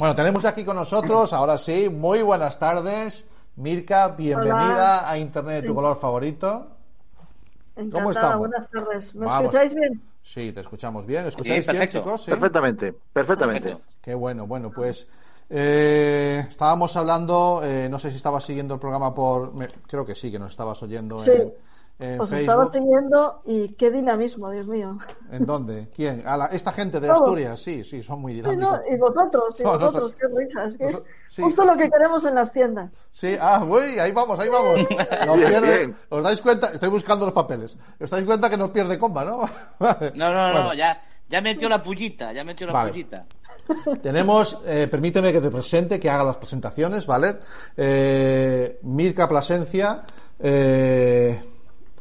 Bueno, tenemos aquí con nosotros, ahora sí, muy buenas tardes. Mirka, bienvenida a Internet de tu color favorito. Encantada, ¿Cómo estamos? Buenas tardes. ¿Me escucháis bien? Sí, te escuchamos bien. ¿Escucháis bien, chicos? Perfectamente, perfectamente. Qué bueno, bueno, pues eh, estábamos hablando, eh, no sé si estabas siguiendo el programa por, creo que sí, que nos estabas oyendo en, Os estaba siguiendo y qué dinamismo, Dios mío. ¿En dónde? ¿Quién? A esta gente de Asturias, sí, sí, son muy dinámicos. y vosotros, y vosotros, qué risas. Justo lo que queremos en las tiendas. Sí, ah, uy, ahí vamos, ahí vamos. ¿Os dais cuenta? Estoy buscando los papeles. ¿Os dais cuenta que no pierde comba, no? no, no, no, ya, ya metió la pullita, ya metió la pullita. Tenemos, eh, permíteme que te presente, que haga las presentaciones, ¿vale? Eh, Mirka Plasencia, eh,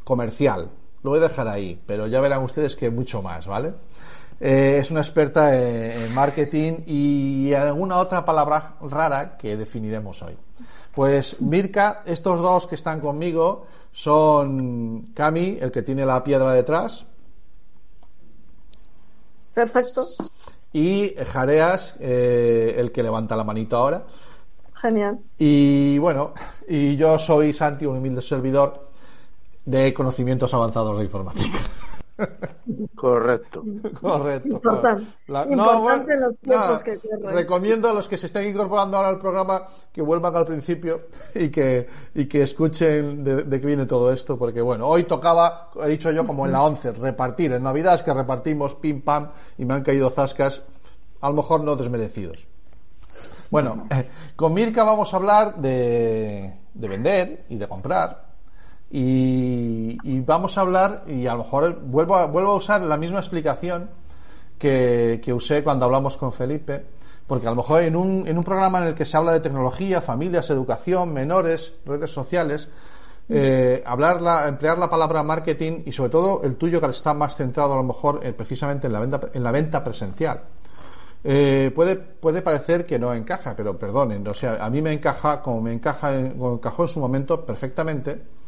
comercial. Lo voy a dejar ahí, pero ya verán ustedes que mucho más, ¿vale? es una experta en marketing y alguna otra palabra rara que definiremos hoy. Pues Mirka, estos dos que están conmigo son Cami, el que tiene la piedra detrás. Perfecto y Jareas, eh, el que levanta la manito ahora. Genial. Y bueno, y yo soy Santi, un humilde servidor de conocimientos avanzados de informática. Correcto. Correcto. Importante. Importante los que Recomiendo a los que se estén incorporando ahora al programa que vuelvan al principio y que, y que escuchen de, de qué viene todo esto, porque bueno, hoy tocaba, he dicho yo como en la 11, repartir. En Navidad es que repartimos pim pam y me han caído zascas, a lo mejor no desmerecidos. Bueno, con Mirka vamos a hablar de, de vender y de comprar y, vamos a hablar, y a lo mejor vuelvo a, vuelvo a usar la misma explicación que, usé cuando hablamos con Felipe, porque a lo mejor en un, en un programa en el que se habla de tecnología, familias, educación, menores, redes sociales, eh, hablar la, emplear la palabra marketing y sobre todo el tuyo que está más centrado a lo mejor eh, precisamente en la venta, en la venta presencial. Eh, puede, puede parecer que no encaja, pero perdonen, o sea, a mí me encaja como me encaja, encajó en su momento perfectamente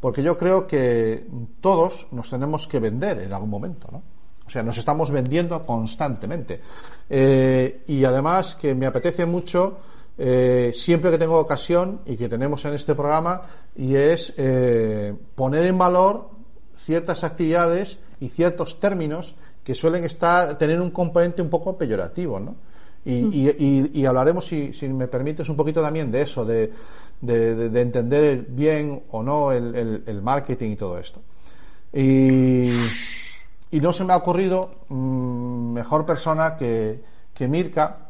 porque yo creo que todos nos tenemos que vender en algún momento, ¿no? O sea, nos estamos vendiendo constantemente. Eh, y además que me apetece mucho, eh, siempre que tengo ocasión y que tenemos en este programa, y es eh, poner en valor ciertas actividades y ciertos términos que suelen estar, tener un componente un poco peyorativo, ¿no? Y, hablaremos, si, me permites, un poquito también de eso, de, entender bien o no el, marketing y todo esto. Y, no se me ha ocurrido mm, mejor persona que, que Mirka,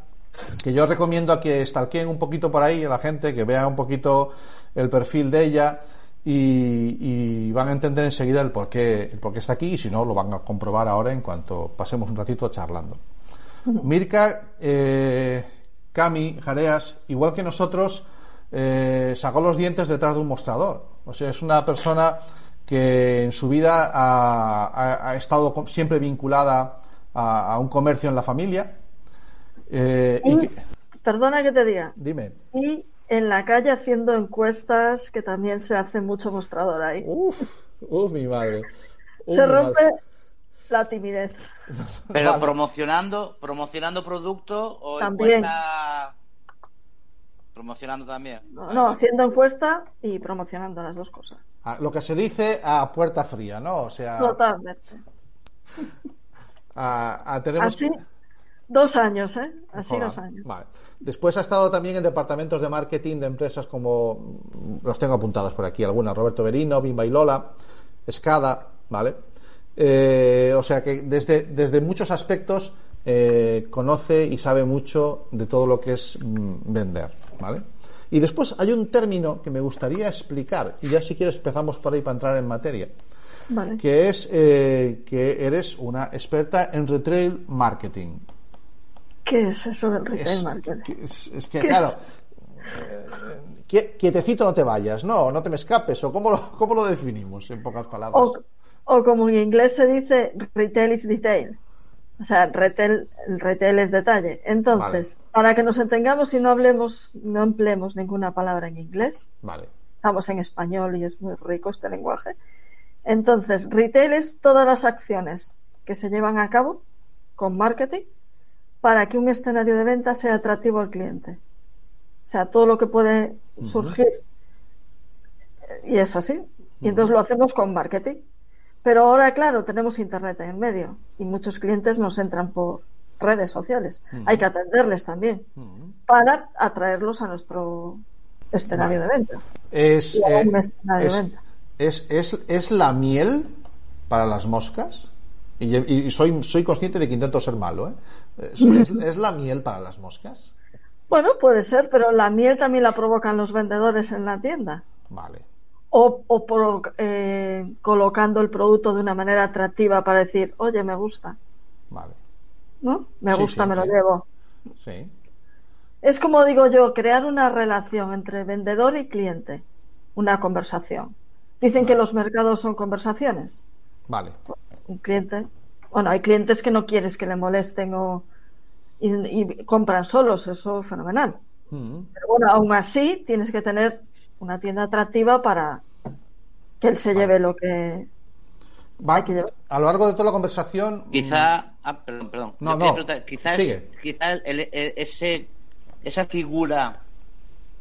que yo recomiendo a que stalkeen un poquito por ahí a la gente, que vea un poquito el perfil de ella y, van a entender enseguida el por, qué, el por qué está aquí y si no lo van a comprobar ahora en cuanto pasemos un ratito charlando. Mirka, eh, Cami, Jareas, igual que nosotros, eh, sacó los dientes detrás de un mostrador. O sea, es una persona que en su vida ha, estado siempre vinculada a, un comercio en la familia. Eh, perdona que te diga. Dime. Y en la calle haciendo encuestas, que también se hace mucho mostrador ahí. Uf, uf, mi madre. se rompe la timidez. Pero promocionando, promocionando producto o también. Promocionando también. No, haciendo encuesta y promocionando las dos cosas. Ah, lo que se dice a puerta fría, ¿no? O sea. Totalmente. tenemos Así, dos años, ¿eh? Así dos años. Vale. Después ha estado también en departamentos de marketing de empresas como, los tengo apuntados por aquí, algunas, Roberto Berino, Bimba y Lola, Escada, ¿vale? Eh, o sea que desde, desde muchos aspectos eh, conoce y sabe mucho de todo lo que es mm, vender, ¿vale? Y después hay un término que me gustaría explicar, y ya si quieres empezamos por ahí para entrar en materia, que es eh, que eres una experta en retail marketing. ¿Qué es eso del retail marketing? Es, que, claro, quietecito no te vayas, no, no te me escapes, o cómo lo, cómo lo definimos en pocas palabras. O como en inglés se dice, retail is detail. O sea, retail, el retail es detalle. Entonces, para que nos entendamos y no hablemos, no empleemos ninguna palabra en inglés. Vale. Estamos en español y es muy rico este lenguaje. Entonces, retail es todas las acciones que se llevan a cabo con marketing para que un escenario de venta sea atractivo al cliente. O sea, todo lo que puede surgir. Y es así. Y entonces lo hacemos con marketing. Pero ahora, claro, tenemos Internet en medio y muchos clientes nos entran por redes sociales. Hay que atenderles también para atraerlos a nuestro escenario de venta. Es, eh, escenario de es, venta. es, es- es la miel para las moscas. Y, y soy, soy consciente de que intento ser malo. ¿eh? Es la miel para las moscas. Bueno, puede ser, pero la miel también la provocan los vendedores en la tienda. Vale. O, o por, eh, colocando el producto de una manera atractiva para decir, oye, me gusta, Vale. ¿no? Me Sí, gusta, sí, me lo sí. llevo. Sí. Es como digo yo, crear una relación entre vendedor y cliente, una conversación. Dicen que los mercados son conversaciones. Vale. Un cliente, bueno, hay clientes que no quieres que le molesten o y, y compran solos, eso es fenomenal. Mm. Pero bueno, aún así tienes que tener una tienda atractiva para que él se lleve lo que Va, Hay que llevar. a lo largo de toda la conversación. mm, Quizá, ah, perdón, perdón. No, no. Quizás, quizá ese, esa figura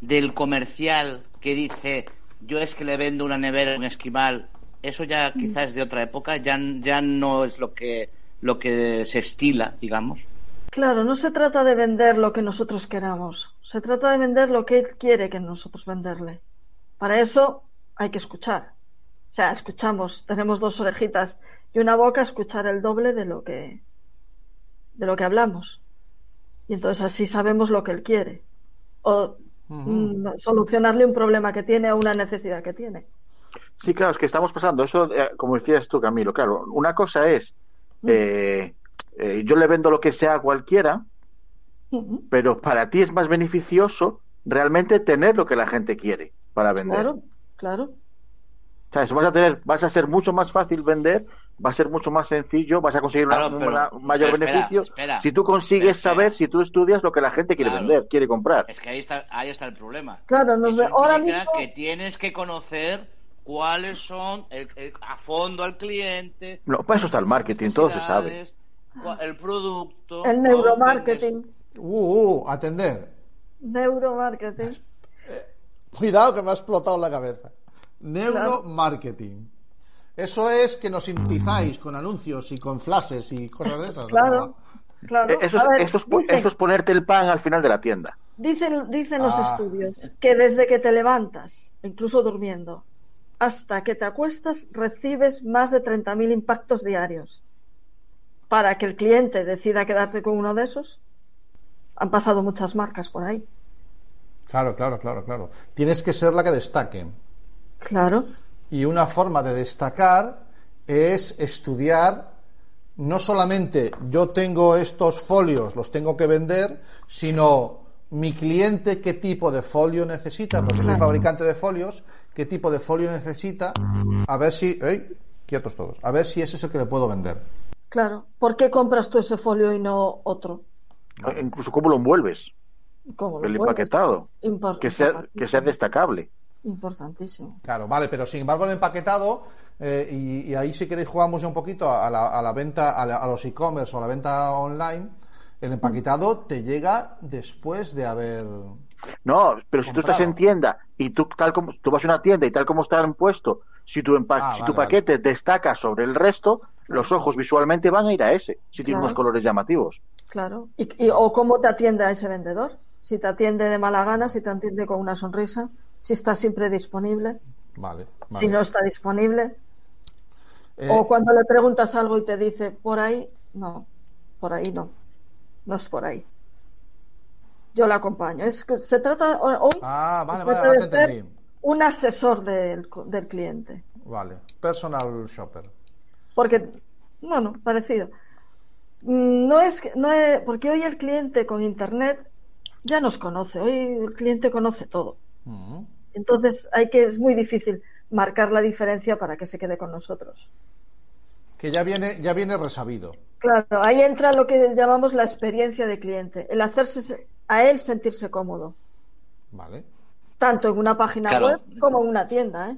del comercial que dice yo es que le vendo una nevera a un esquimal, eso ya quizás es de otra época, ya, ya no es lo que, lo que se estila, digamos. Claro, no se trata de vender lo que nosotros queramos, se trata de vender lo que él quiere que nosotros venderle. Para eso hay que escuchar. O sea, escuchamos, tenemos dos orejitas y una boca, escuchar el doble de lo que de lo que hablamos. Y entonces así sabemos lo que él quiere. O mm, solucionarle un problema que tiene o una necesidad que tiene. Sí, claro, es que estamos pasando eso, eh, como decías tú, Camilo, claro, una cosa es, eh, eh, yo le vendo lo que sea a cualquiera, Pero para ti es más beneficioso realmente tener lo que la gente quiere para vender. Claro, claro. ¿Sabes? Vas a tener, vas a ser mucho más fácil vender, va a ser mucho más sencillo, vas a conseguir una- Claro, pero- una- un mayor pero espera, beneficio espera, si tú consigues espera. saber, si tú estudias lo que la gente quiere Claro. vender, quiere comprar. Es que ahí está, ahí está el problema. Claro, nos Eso ahora mismo- que tienes que conocer cuáles son el- el- a fondo al cliente. No, para eso está el marketing, todo se sabe. El producto. El neuromarketing. Uh, uh, atender. Neuromarketing. Cuidado que me ha explotado la cabeza. Neuromarketing. Eso es que nos impizáis con anuncios y con flashes y cosas de esas. Claro, claro. Eh, Eso es, A ver, eso es po- dicen, eso es ponerte el pan al final de la tienda. dicen, dicen los Ah. estudios que desde que te levantas, incluso durmiendo, hasta que te acuestas, recibes más de 30.000 impactos diarios. Para que el cliente decida quedarse con uno de esos, han pasado muchas marcas por ahí. Claro, claro, claro, claro. Tienes que ser la que destaque. Claro, Y una forma de destacar es estudiar no solamente yo tengo estos folios, los tengo que vender, sino mi cliente qué tipo de folio necesita, porque soy fabricante de folios, qué tipo de folio necesita, a ver si, ¡ey! quietos todos, a ver si ese es el que le puedo vender. claro. ¿Por qué compras tú ese folio y no otro? Eh, Incluso cómo lo envuelves, ¿Cómo lo el empaquetado, que sea, que sea destacable. Importantísimo. Claro, vale, pero sin embargo el empaquetado, eh, y, y ahí si queréis jugamos ya un poquito a la, a la venta, a, la- a los e-commerce o a la venta online, el empaquetado te llega después de haber... No, pero si tú estás Comprado. en tienda y tú tal como tú vas a una tienda y tal como está puesto, si tu empa- Ah, si vale, tu paquete destaca sobre el resto, los ojos visualmente van a ir a ese, si tiene Claro. unos colores llamativos. Claro. ¿Y, y- o cómo te atiende a ese vendedor? Si te atiende de mala gana, si te atiende con una sonrisa, si está siempre disponible, Vale, si no está disponible, Eh, o cuando le preguntas algo y te dice por ahí, no, por ahí no, no es por ahí. Yo la acompaño. Es que se trata hoy Ah, vale, se vale, trata ahora de ser un asesor del, del cliente. Vale, personal shopper. Porque, bueno, parecido. Mm, No es, que- no es, porque hoy el cliente con internet ya nos conoce, hoy el cliente conoce todo. Mm. Entonces hay que, es muy difícil marcar la diferencia para que se quede con nosotros. Que ya viene, ya viene resabido. Claro, ahí entra lo que llamamos la experiencia de cliente, el hacerse se- a él sentirse cómodo, Vale. tanto en una página Claro. web como en una tienda. ¿eh?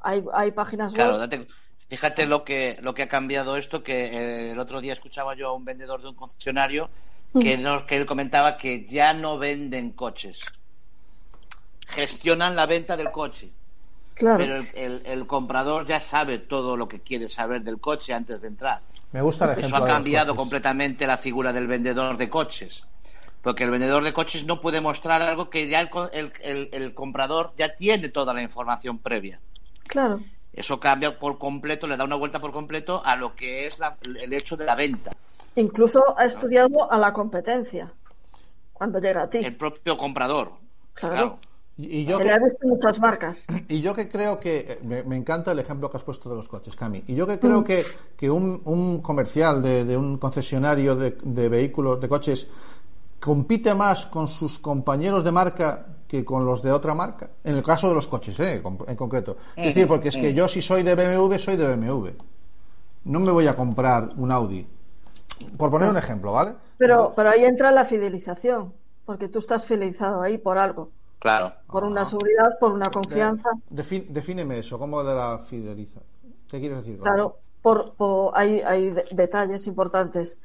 Hay, hay páginas Claro, web. date- fíjate lo que, lo que ha cambiado esto, que eh, el otro día escuchaba yo a un vendedor de un concesionario que, nos, que él comentaba que ya no venden coches. Gestionan la venta del coche. Claro. Pero el, el- el comprador ya sabe todo lo que quiere saber del coche antes de entrar. Me gusta el Eso ha cambiado completamente la figura del vendedor de coches. Porque el vendedor de coches no puede mostrar algo que ya el, co- el- el- el comprador ya tiene toda la información previa. Claro. Eso cambia por completo, le da una vuelta por completo a lo que es la- el hecho de la venta. Incluso ha estudiado a la competencia cuando llega a ti. El propio comprador. Claro. Y, y yo Que que, le ha visto muchas marcas. y yo que creo que eh, me, me encanta el ejemplo que has puesto de los coches, Cami. Y yo que creo que, que un, un comercial de, de un concesionario de, de vehículos, de coches, compite más con sus compañeros de marca que con los de otra marca. En el caso de los coches, ¿eh? en concreto. Es decir, porque es que yo si soy de BMW, soy de BMW. No me voy a comprar un Audi. Por poner un ejemplo, ¿vale? Pero, pero ahí entra la fidelización, porque tú estás fidelizado ahí por algo, Claro. por una seguridad, por una confianza. Defi- defíneme eso, ¿cómo de la fideliza? ¿Qué quieres decir? con Claro, por, por- hay, hay de- detalles importantes.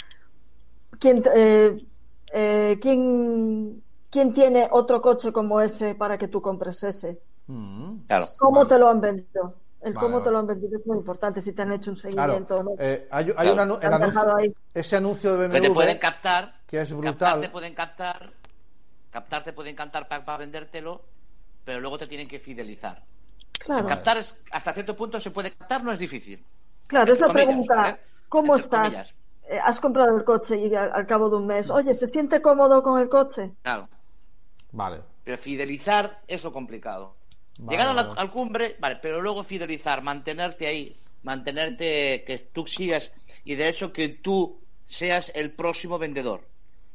¿Quién, eh, eh, ¿quién, quién tiene otro coche como ese para que tú compres ese? Mm. Claro. ¿Cómo Vale. te lo han vendido? El Vale, cómo vale. te lo han vendido es muy importante, si te han hecho un Claro, seguimiento o no. eh, hay, hay Claro. un anuncio, ahí. ese anuncio de Que BMW te pueden captar. que es Captar brutal. te pueden captar. Captar te pueden captar para vendértelo, pero luego te tienen que fidelizar. Claro, Captar es, hasta cierto punto se puede captar, no es difícil. claro, es la comillas, pregunta. ¿vale? ¿Cómo Entre estás? comillas. Eh, has comprado el coche y al, al cabo de un mes, oye, ¿se siente cómodo con el coche? Claro. Vale. Pero fidelizar es lo complicado. Vale, Llegar a la, al cumbre, vale, pero luego fidelizar, mantenerte ahí, mantenerte, que tú sigas, y de hecho que tú seas el próximo vendedor. Que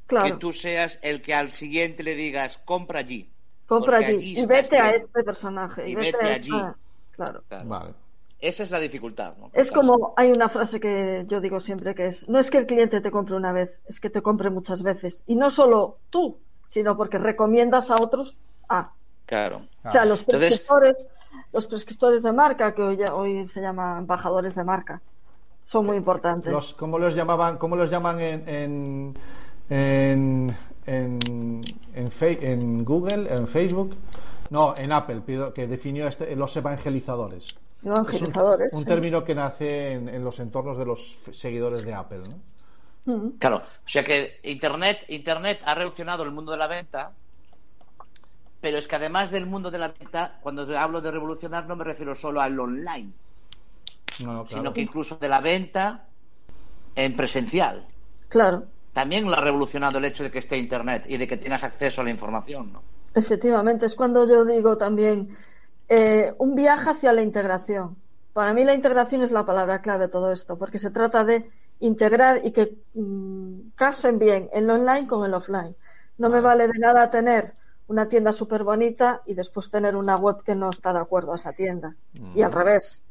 Claro, tú seas el que al siguiente le digas, compra allí. compra allí allí y vete a este personaje. Y Y, vete, vete a allí. ah, claro. Claro. Vale. Esa es la dificultad. ¿no? Es como hay una frase que yo digo siempre que es, no es que el cliente te compre una vez, es que te compre muchas veces. Y no solo tú, sino porque recomiendas a otros a. Claro. O sea, los Entonces- prescriptores, los prescriptores de marca, que hoy, ya- hoy se llaman embajadores de marca, son muy importantes. Los, ¿Cómo los llamaban? ¿Cómo los llaman en en en, en, en, Fe- en Google, en Facebook? No, en Apple, que definió este, los evangelizadores. Evangelizadores. Es un, un sí. término que nace en, en los entornos de los seguidores de Apple, ¿no? Claro, o sea que Internet, Internet ha revolucionado el mundo de la venta, pero es que además del mundo de la venta, cuando hablo de revolucionar no me refiero solo al online, No, no, claro. sino que incluso de la venta en presencial. Claro, También lo ha revolucionado el hecho de que esté Internet y de que tengas acceso a la información, ¿no? efectivamente. Es cuando yo digo también eh, un viaje hacia la integración. Para mí la integración es la palabra clave de todo esto, porque se trata de integrar y que mm, casen bien el online con el offline. No me vale de nada tener una tienda súper bonita y después tener una web que no está de acuerdo a esa tienda. Y al revés.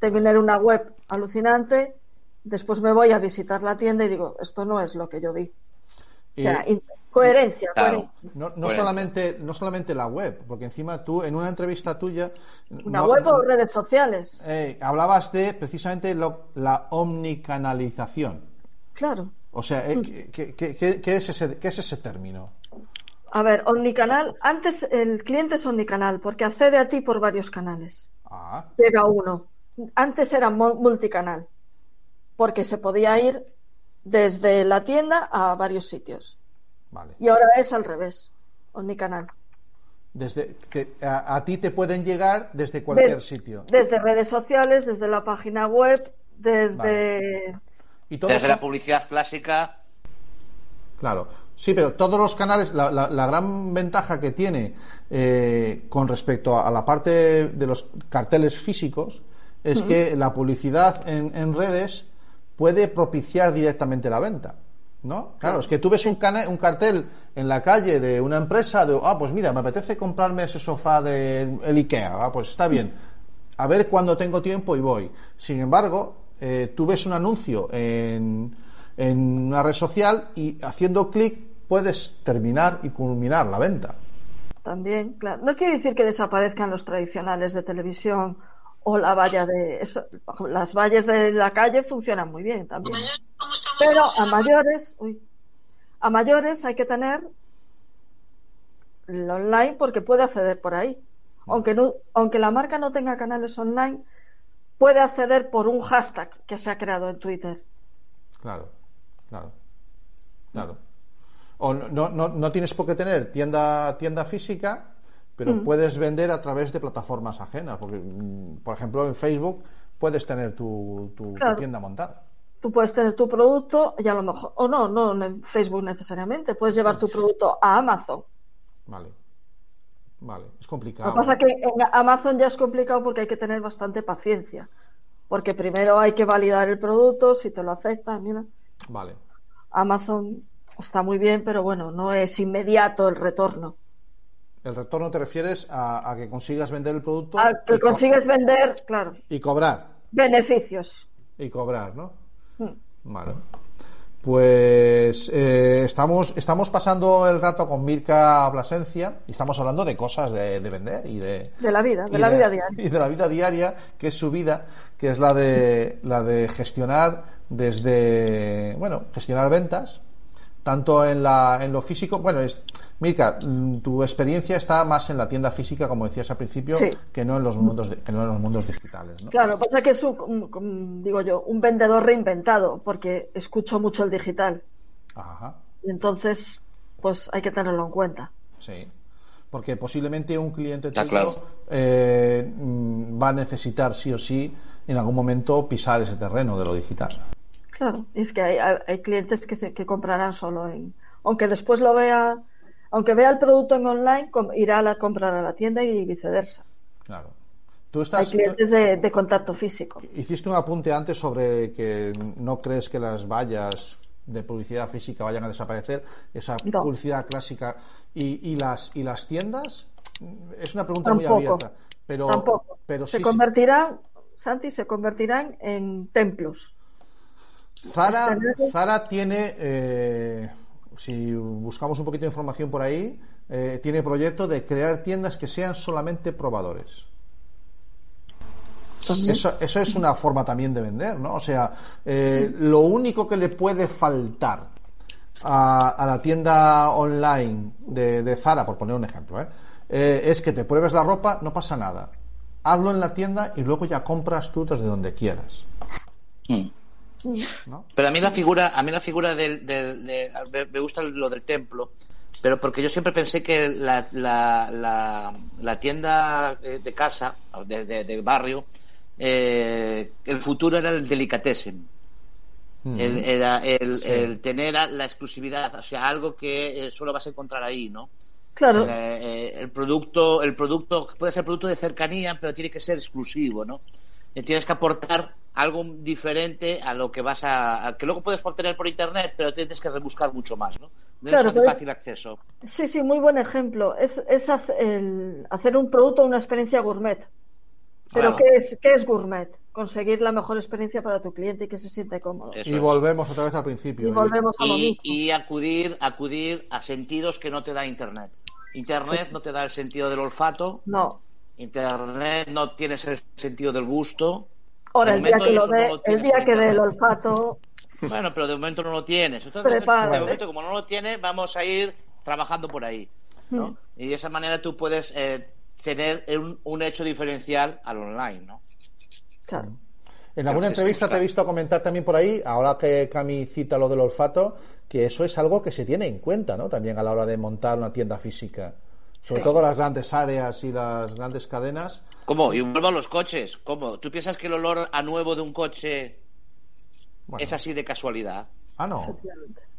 Tener una web alucinante, después me voy a visitar la tienda y digo, esto no es lo que yo vi. O sea, coherencia, Claro. coherencia. no, no Coherencia. solamente no solamente la web, porque encima tú en una entrevista tuya Una no- web o redes sociales. eh, hablabas de precisamente lo- la omnicanalización. Claro. O sea, eh, ¿qué, qué- qué- qué es ese, qué es ese término? A ver, omnicanal. Antes el cliente es omnicanal porque accede a ti por varios canales. Ah, Llega uno. Antes era mu- multicanal porque se podía ir desde la tienda a varios sitios. Vale. Y ahora es al revés. Omnicanal. Desde que a, a ti te pueden llegar desde cualquier De- sitio. Desde redes sociales, desde la página web, desde. Y Desde la publicidad clásica, Claro, sí, pero todos los canales, la, la- la gran ventaja que tiene eh, con respecto a, a la parte de los carteles físicos es que la publicidad en, en redes puede propiciar directamente la venta. ¿No? Claro, es que tú ves un, un cartel en la calle de una empresa de, ah, pues mira, me apetece comprarme ese sofá de el IKEA, ah, pues está bien. A ver cuándo tengo tiempo y voy. Sin embargo, eh, tú ves un anuncio en, en una red social y haciendo clic puedes terminar y culminar la venta. También, claro. No quiere decir que desaparezcan los tradicionales de televisión o la valla de. eso- las vallas de la calle funcionan muy bien también. Pero a mayores, uy, a mayores hay que tener el online porque puede acceder por ahí. Aunque, no, aunque la marca no tenga canales online, puede acceder por un hashtag que se ha creado en Twitter. Claro, claro, claro. O no, no, no tienes por qué tener tienda, tienda física, pero Mm. puedes vender a través de plataformas ajenas. Porque, mm, por ejemplo, en Facebook puedes tener tu, tu- tu Claro. tienda montada. Tú puedes tener tu producto y a lo mejor, o no, no en Facebook necesariamente, puedes llevar tu producto a Amazon. Vale. Vale, es Lo complicado. que pasa es que en Amazon ya es complicado porque hay que tener bastante paciencia. Porque primero hay que validar el producto, si te lo aceptan, mira. Vale. Amazon está muy bien, pero bueno, no es inmediato el retorno. El retorno te refieres a, a que consigas vender el producto Al que y, co- consigues vender, claro, y cobrar. beneficios. Y cobrar, ¿no? Mm. Vale. Pues eh, estamos, estamos pasando el rato con Mirka Blasencia y estamos hablando de cosas de, de vender y de, De la vida, de la vida diaria. y de la vida diaria, que es su vida, que es la de la de gestionar desde bueno, gestionar ventas, tanto en la en lo físico, bueno, es Mirka, mm, tu experiencia está más en la tienda física, como decías al principio, Sí. que no en los mundos de- que no en los mundos digitales, ¿no? Claro, pasa que es un, digo yo, un vendedor reinventado, porque escucho mucho el digital. Ajá. Y entonces, pues hay que tenerlo en cuenta. Sí. Porque posiblemente un cliente tuyo claro. eh, mm, va a necesitar sí o sí en algún momento pisar ese terreno de lo digital. Claro, y es que hay clientes que, se, que comprarán solo en. Aunque después lo vea, aunque vea el producto en online, irá a la, comprar a la tienda y viceversa. Claro. Tú Hay estás, clientes de, de contacto físico. hiciste un apunte antes sobre que no crees que las vallas de publicidad física vayan a desaparecer, esa No. publicidad clásica y, y las y las tiendas es una pregunta muy abierta, pero Tampoco. pero se sí, convertirán, Santi, se convertirán en templos. Zara tiene, eh, si buscamos un poquito de información por ahí, eh, tiene proyecto de crear tiendas que sean solamente probadores. Eso, eso es una forma también de vender, ¿no? O sea, eh, lo único que le puede faltar a, a la tienda online de, de Zara, por poner un ejemplo, ¿eh? Eh, es que te pruebes la ropa, no pasa nada. Hazlo en la tienda y luego ya compras tú desde donde quieras. ¿No? Pero a mí la figura, a mí la figura del, del- de- me- gusta lo del templo, pero porque yo siempre pensé que la, la, la, la tienda eh, de casa, de, de- del barrio, eh, el futuro era el delicatessen. El, era el, Sí. el tener la exclusividad, o sea, algo que eh, solo vas a encontrar ahí, ¿no? Claro, el producto, el producto puede ser producto de cercanía, pero tiene que ser exclusivo, ¿no? Eh, tienes que aportar algo diferente a lo que vas a, a- que luego puedes obtener por internet, pero tienes que rebuscar mucho más, ¿no? No Claro, es de pero- fácil acceso. sí, sí, muy buen ejemplo. Es, es el- hacer un producto una experiencia gourmet. Pero Claro. ¿qué, es, ¿qué es gourmet? Conseguir la mejor experiencia para tu cliente y que se siente cómodo. Eso Y es. volvemos otra vez al principio. Y volvemos a lo mismo. y acudir, acudir a sentidos que no te da internet. Internet no te da el sentido del olfato, No. Internet no tienes el sentido del gusto. Ahora, De el día que lo no el día que dé el internet. olfato, Bueno, pero de momento no lo tienes. Entonces, Prepárate. de momento, como no lo tienes, vamos a ir trabajando por ahí. ¿no? Mm. Y de esa manera tú puedes eh, tener un, un hecho diferencial al online, ¿no? claro. En alguna entrevista te he visto comentar también por ahí, ahora que Cami cita lo del olfato, que eso es algo que se tiene en cuenta, ¿no? También a la hora de montar una tienda física. Sobre Sí. todo las grandes áreas y las grandes cadenas. ¿Cómo? Y vuelvo a los coches. ¿Cómo? ¿Tú piensas que el olor a nuevo de un coche Bueno. es así de casualidad? Ah, no.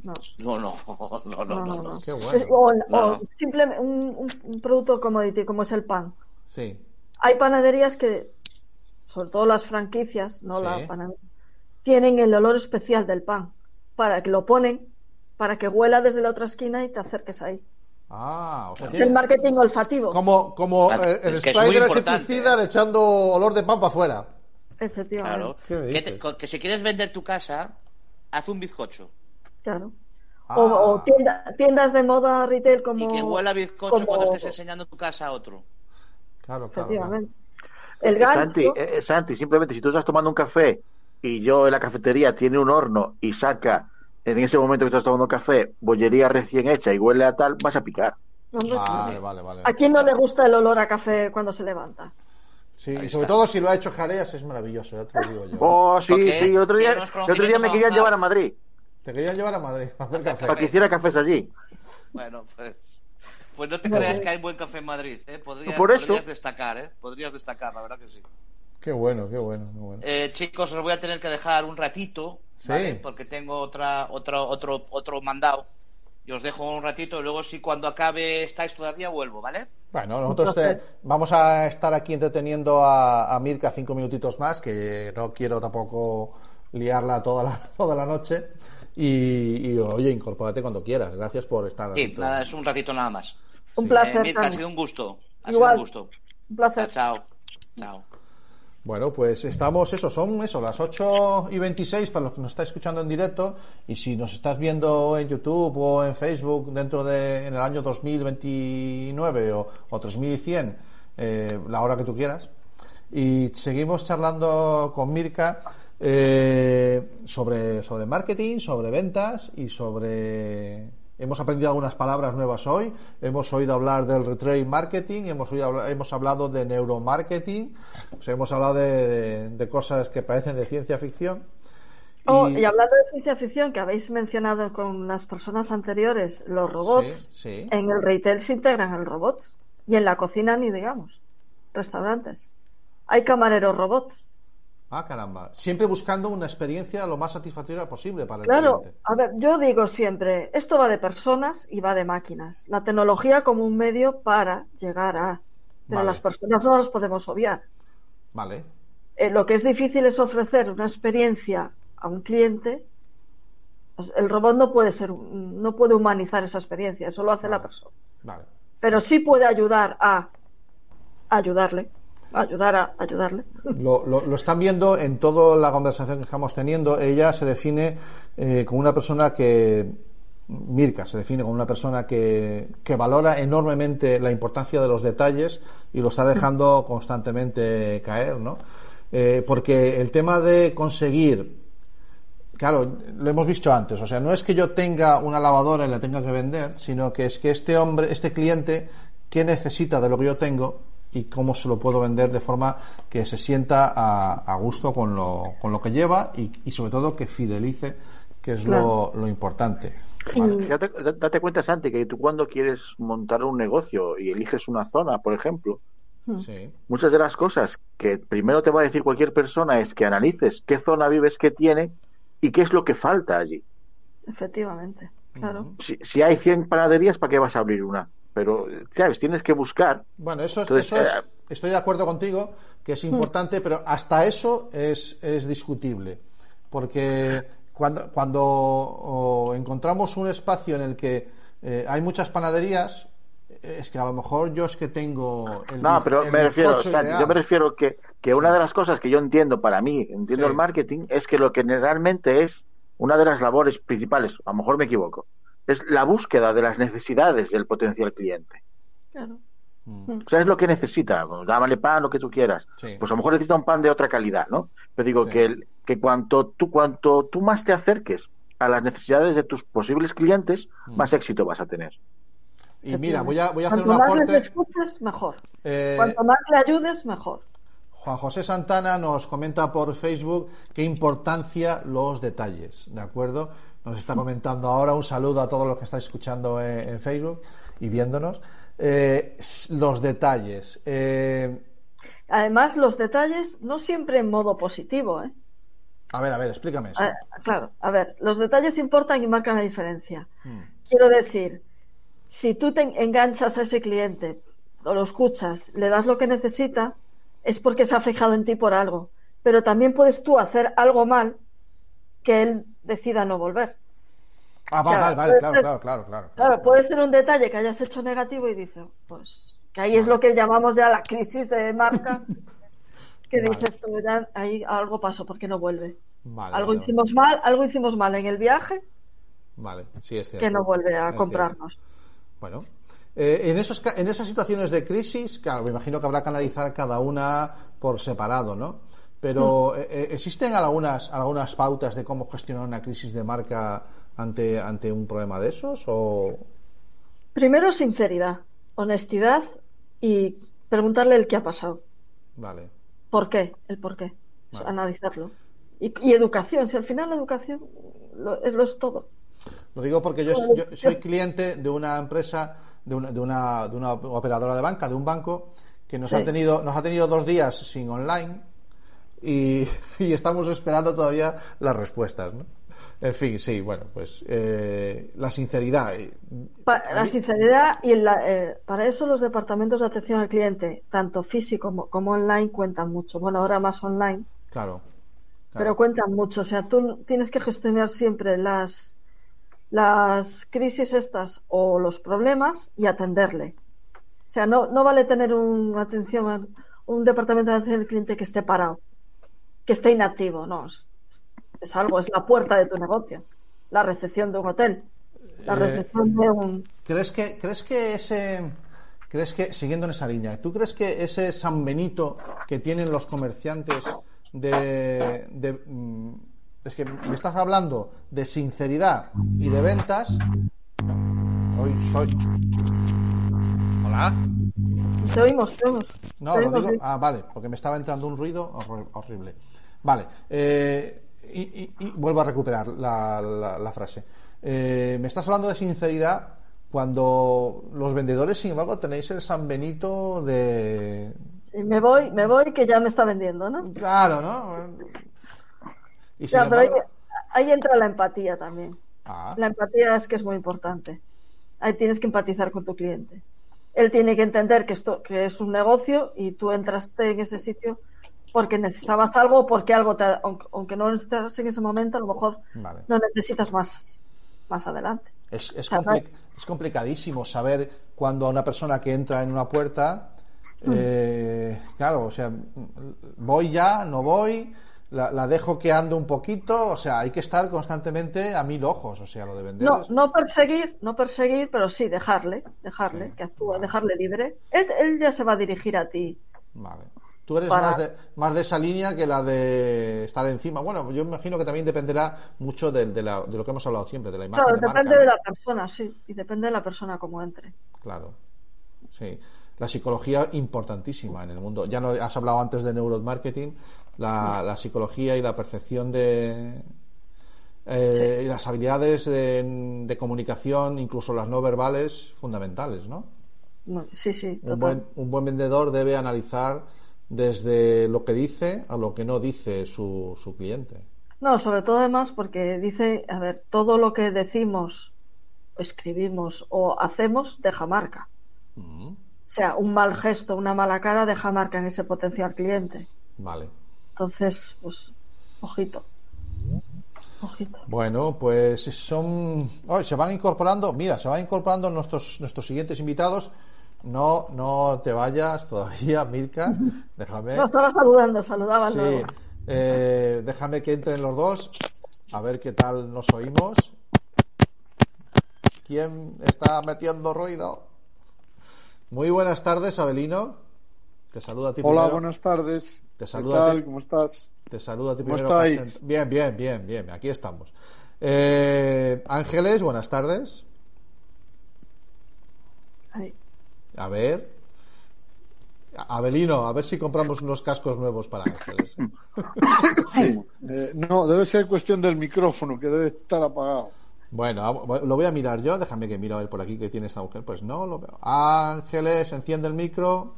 No. No, no, no, no, no. No, no, no. no. Qué bueno. O, No, o no. simplemente un, un- producto commodity como es el pan. Sí. Hay panaderías que, sobre todo las franquicias, no Sí. la panadería, tienen el olor especial del pan para que lo ponen, para que huela desde la otra esquina y te acerques ahí. Ah, o sea, Es el marketing olfativo. como, como Ah, eh, el es spray del insecticida ¿eh? echando olor de pan para afuera. Efectivamente. Claro. ¿Qué me Que, te- si quieres vender tu casa, haz un bizcocho. Claro. Ah. O, o tienda- tiendas de moda retail como. Y que huela bizcocho como- cuando estés enseñando tu casa a otro. Claro, claro. claro. Efectivamente. El gancho. Santi, eh, Santi, simplemente si tú estás tomando un café y yo en la cafetería tiene un horno y saca en ese momento que estás tomando café, bollería recién hecha y huele a tal, vas a picar. Vale, vale, vale. ¿A quién no le gusta el olor a café cuando se levanta? Sí, y sobre todo si lo ha hecho Jareas es maravilloso, ya te lo digo yo. Oh, sí, sí, el otro día, el otro día me querían llevar a. Madrid Te querían llevar a Madrid a hacer café. para que hiciera cafés allí. Bueno, pues. Pues no te creas que hay buen café en Madrid, ¿eh? Podrías, Por eso. podrías destacar, ¿eh? Podrías destacar, la verdad que sí. Qué bueno, qué bueno, qué bueno. Eh, chicos, os voy a tener que dejar un ratito, Sí. ¿vale? Porque tengo otra, otro, otro, otro mandado. Y os dejo un ratito y luego si cuando acabe estáis todavía vuelvo, ¿vale? Bueno, nosotros te- vamos a estar aquí entreteniendo a, a Mirka cinco minutitos más, que no quiero tampoco liarla toda la, toda la noche. Y, y, oye, incorpórate cuando quieras. Gracias por estar Sí, aquí. nada, es un ratito nada más. Un Sí. placer. Eh, Mirka, ha sido un gusto. Ha Igual. sido un gusto. Un placer. Chao, chao. Chao. Bueno, pues estamos, eso, son eso, las 8 y 26 para los que nos estáis escuchando en directo. Y si nos estás viendo en YouTube o en Facebook dentro de, en el año 2029 o, o 3100, eh, la hora que tú quieras. Y seguimos charlando con Mirka eh, sobre, sobre marketing, sobre ventas y sobre. Hemos aprendido algunas palabras nuevas hoy. Hemos oído hablar del retail marketing, hemos, oído hemos hablado de neuromarketing, hemos hablado de, de- de cosas que parecen de ciencia ficción. Oh, Y- y hablando de ciencia ficción, que habéis mencionado con las personas anteriores, los robots, Sí, sí. en el retail se integran el robot. Y en la cocina ni digamos. Restaurantes. Hay camareros robots. Ah, caramba. Siempre buscando una experiencia lo más satisfactoria posible para el Claro, cliente. a ver, yo digo siempre, esto va de personas y va de máquinas. La tecnología como un medio para llegar a... Pero Vale. las personas no las podemos obviar. Vale. Eh, lo que es difícil es ofrecer una experiencia a un cliente. Pues el robot no puede ser, no puede humanizar esa experiencia, eso lo hace la persona. Vale. Pero sí puede ayudar a ayudarle, ayudar a ayudarle. Lo, lo- están viendo en toda la conversación que estamos teniendo. Ella se define eh, como una persona que, Mirka se define como una persona que, que valora enormemente la importancia de los detalles y lo está dejando constantemente caer, ¿no? Eh, porque el tema de conseguir Claro, lo hemos visto antes. O sea, no es que yo tenga una lavadora y la tenga que vender, sino que es que este hombre, este cliente, ¿qué necesita de lo que yo tengo y cómo se lo puedo vender de forma que se sienta a, a gusto con lo, con lo que lleva y, y sobre todo que fidelice, que es lo, lo importante. Date, date cuenta, Santi, que tú cuando quieres montar un negocio y eliges una zona, por ejemplo, Sí. muchas de las cosas que primero te va a decir cualquier persona es que analices qué zona vives que tiene y qué es lo que falta allí. Efectivamente, claro. Si, si hay 100 panaderías, ¿para qué vas a abrir una? Pero, ¿sabes? Tienes que buscar. Bueno, eso, es, Entonces, eso es- eh, estoy de acuerdo contigo, que es importante, pero hasta eso es, es discutible. Porque cuando, cuando o, encontramos un espacio en el que eh, hay muchas panaderías, es que a lo mejor yo es que tengo el No, pero el me refiero, ideal. yo me refiero que, que una de las cosas que yo entiendo para mí, entiendo Sí. el marketing, es que lo que realmente es una de las labores principales, a lo mejor me equivoco, es la búsqueda de las necesidades del potencial cliente. claro. Mm. O sea, es lo que necesita. Pues, Dámale pan, lo que tú quieras. Sí. Pues a lo mejor necesita un pan de otra calidad, ¿no? Pero digo Sí. que, el- que cuanto, tú, cuanto tú más te acerques a las necesidades de tus posibles clientes, Mm. más éxito vas a tener. Y mira, voy a, voy a hacer Cuanto un más les aporte. escuches, mejor. Eh, Cuanto más le ayudes, mejor. Juan José Santana nos comenta por Facebook qué importancia los detalles, ¿de acuerdo? Nos está comentando ahora un saludo a todos los que estáis escuchando en, en Facebook y viéndonos. Eh, los detalles. eh, Además, los detalles no siempre en modo positivo, ¿eh? a ver, a ver, explícame eso. Ah, claro, a ver, los detalles importan y marcan la diferencia. Mm, Quiero decir, si tú te enganchas a ese cliente o lo escuchas, le das lo que necesita, es porque se ha fijado en ti por algo. Pero también puedes tú hacer algo mal que él decida no volver. Ah, vale, claro, vale, claro, ser- claro, claro, claro. Claro, puede ser un detalle que hayas hecho negativo y dice, pues, que ahí es lo que llamamos ya la crisis de marca, que Vale. dices tú, ya ahí algo pasó porque no vuelve. Vale, algo vale, hicimos mal, algo hicimos mal en el viaje Vale, sí, es cierto. que no vuelve a Es comprarnos. Bueno, eh, en, esos, en esas situaciones de crisis, claro, me imagino que habrá que analizar cada una por separado, ¿no? Pero Mm. eh, eh, existen algunas, algunas pautas de cómo gestionar una crisis de marca ante, ante un problema de esos? O... Primero, sinceridad, honestidad y preguntarle el qué ha pasado. Vale. ¿Por qué? El por qué. Analizarlo. Y, educación, si al final la educación lo, es, lo es todo. Lo digo porque yo, soy cliente de una empresa, de una, de, una, de una operadora de banca, de un banco, que nos, ha tenido, nos ha tenido dos días sin online y, estamos esperando todavía las respuestas. ¿no? En fin, sí, bueno, pues eh, la sinceridad. Eh, la sinceridad y eh, para eso los departamentos de atención al cliente, tanto físico como, como online, cuentan mucho. Bueno, ahora más online. Claro. Pero cuentan mucho. O sea, tú tienes que gestionar siempre las, las crisis estas o los problemas y atenderle. O sea, no, no vale tener un, atención, un departamento de atención al cliente que esté parado, que esté inactivo. No, es, algo, es la puerta de tu negocio. La recepción de un hotel. La eh, recepción de un. ¿Crees que, crees que ese. ¿Crees que, siguiendo en esa línea, ¿tú crees que ese San Benito que tienen los comerciantes de, mm, es que me estás hablando de sinceridad y de ventas. Hoy soy. Hola. Te oímos, te oímos. No, lo digo. Ah, vale, porque me estaba entrando un ruido horrible. Vale. Eh, y, vuelvo a recuperar la, frase. Eh, me estás hablando de sinceridad cuando los vendedores, sin embargo, tenéis el San Benito de, y me voy, me voy que ya me está vendiendo, ¿no? Claro, ¿no? Y pero ahí, entra la empatía también. Ah. La empatía es que es muy importante. Ahí tienes que empatizar con tu cliente. Él tiene que entender que esto que es un negocio y tú entraste en ese sitio porque necesitabas algo, porque algo te, aunque no necesitas en ese momento, a lo mejor no necesitas más más adelante. Es, es, es complicadísimo saber cuando a una persona que entra en una puerta eh, claro, o sea, voy ya, no voy, la, dejo que ande un poquito, o sea, hay que estar constantemente a mil ojos, o sea, lo de vender. No, no perseguir, no perseguir, pero sí dejarle, dejarle que actúe, dejarle libre. Él, ya se va a dirigir a ti. Vale. Tú eres más, de, más de esa línea que la de estar encima. Bueno, yo imagino que también dependerá mucho de, de, lo que hemos hablado siempre, de la imagen. Claro, depende de la persona, sí, y depende de la persona como entre. Claro, sí la psicología importantísima en el mundo. Ya no has hablado antes de neuromarketing, la, la psicología y la percepción de eh, las habilidades de, comunicación, incluso las no verbales, fundamentales, ¿no? Sí, sí. Un buen, un buen vendedor debe analizar desde lo que dice a lo que no dice su, su cliente. No, sobre todo además porque dice, a ver, todo lo que decimos, escribimos o hacemos deja marca. O sea, un mal gesto, una mala cara deja marca en ese potencial cliente. Vale. Entonces, pues, ojito. Ojito. Bueno, pues son. se van incorporando. Mira, se van incorporando nuestros, nuestros siguientes invitados. No, no te vayas todavía, Mirka. Déjame. No, estaba saludando, saludaban sí. Eh, déjame que entren los dos. A ver qué tal nos oímos. ¿Quién está metiendo ruido? Muy buenas tardes, Abelino. Te saluda a ti Hola, buenas tardes. Te saluda ¿Qué tal? ¿Cómo estás? Te saluda a ti ¿Cómo estáis? Bien, bien, bien, bien. Aquí estamos. Eh, Ángeles, buenas tardes. A ver. Abelino, a ver si compramos unos cascos nuevos para Ángeles. Sí. Eh, no, debe ser cuestión del micrófono, que debe estar apagado. Bueno, lo voy a mirar yo. Déjame que mire a ver por aquí que tiene esta mujer. Pues no, lo veo. Ángeles, enciende el micro.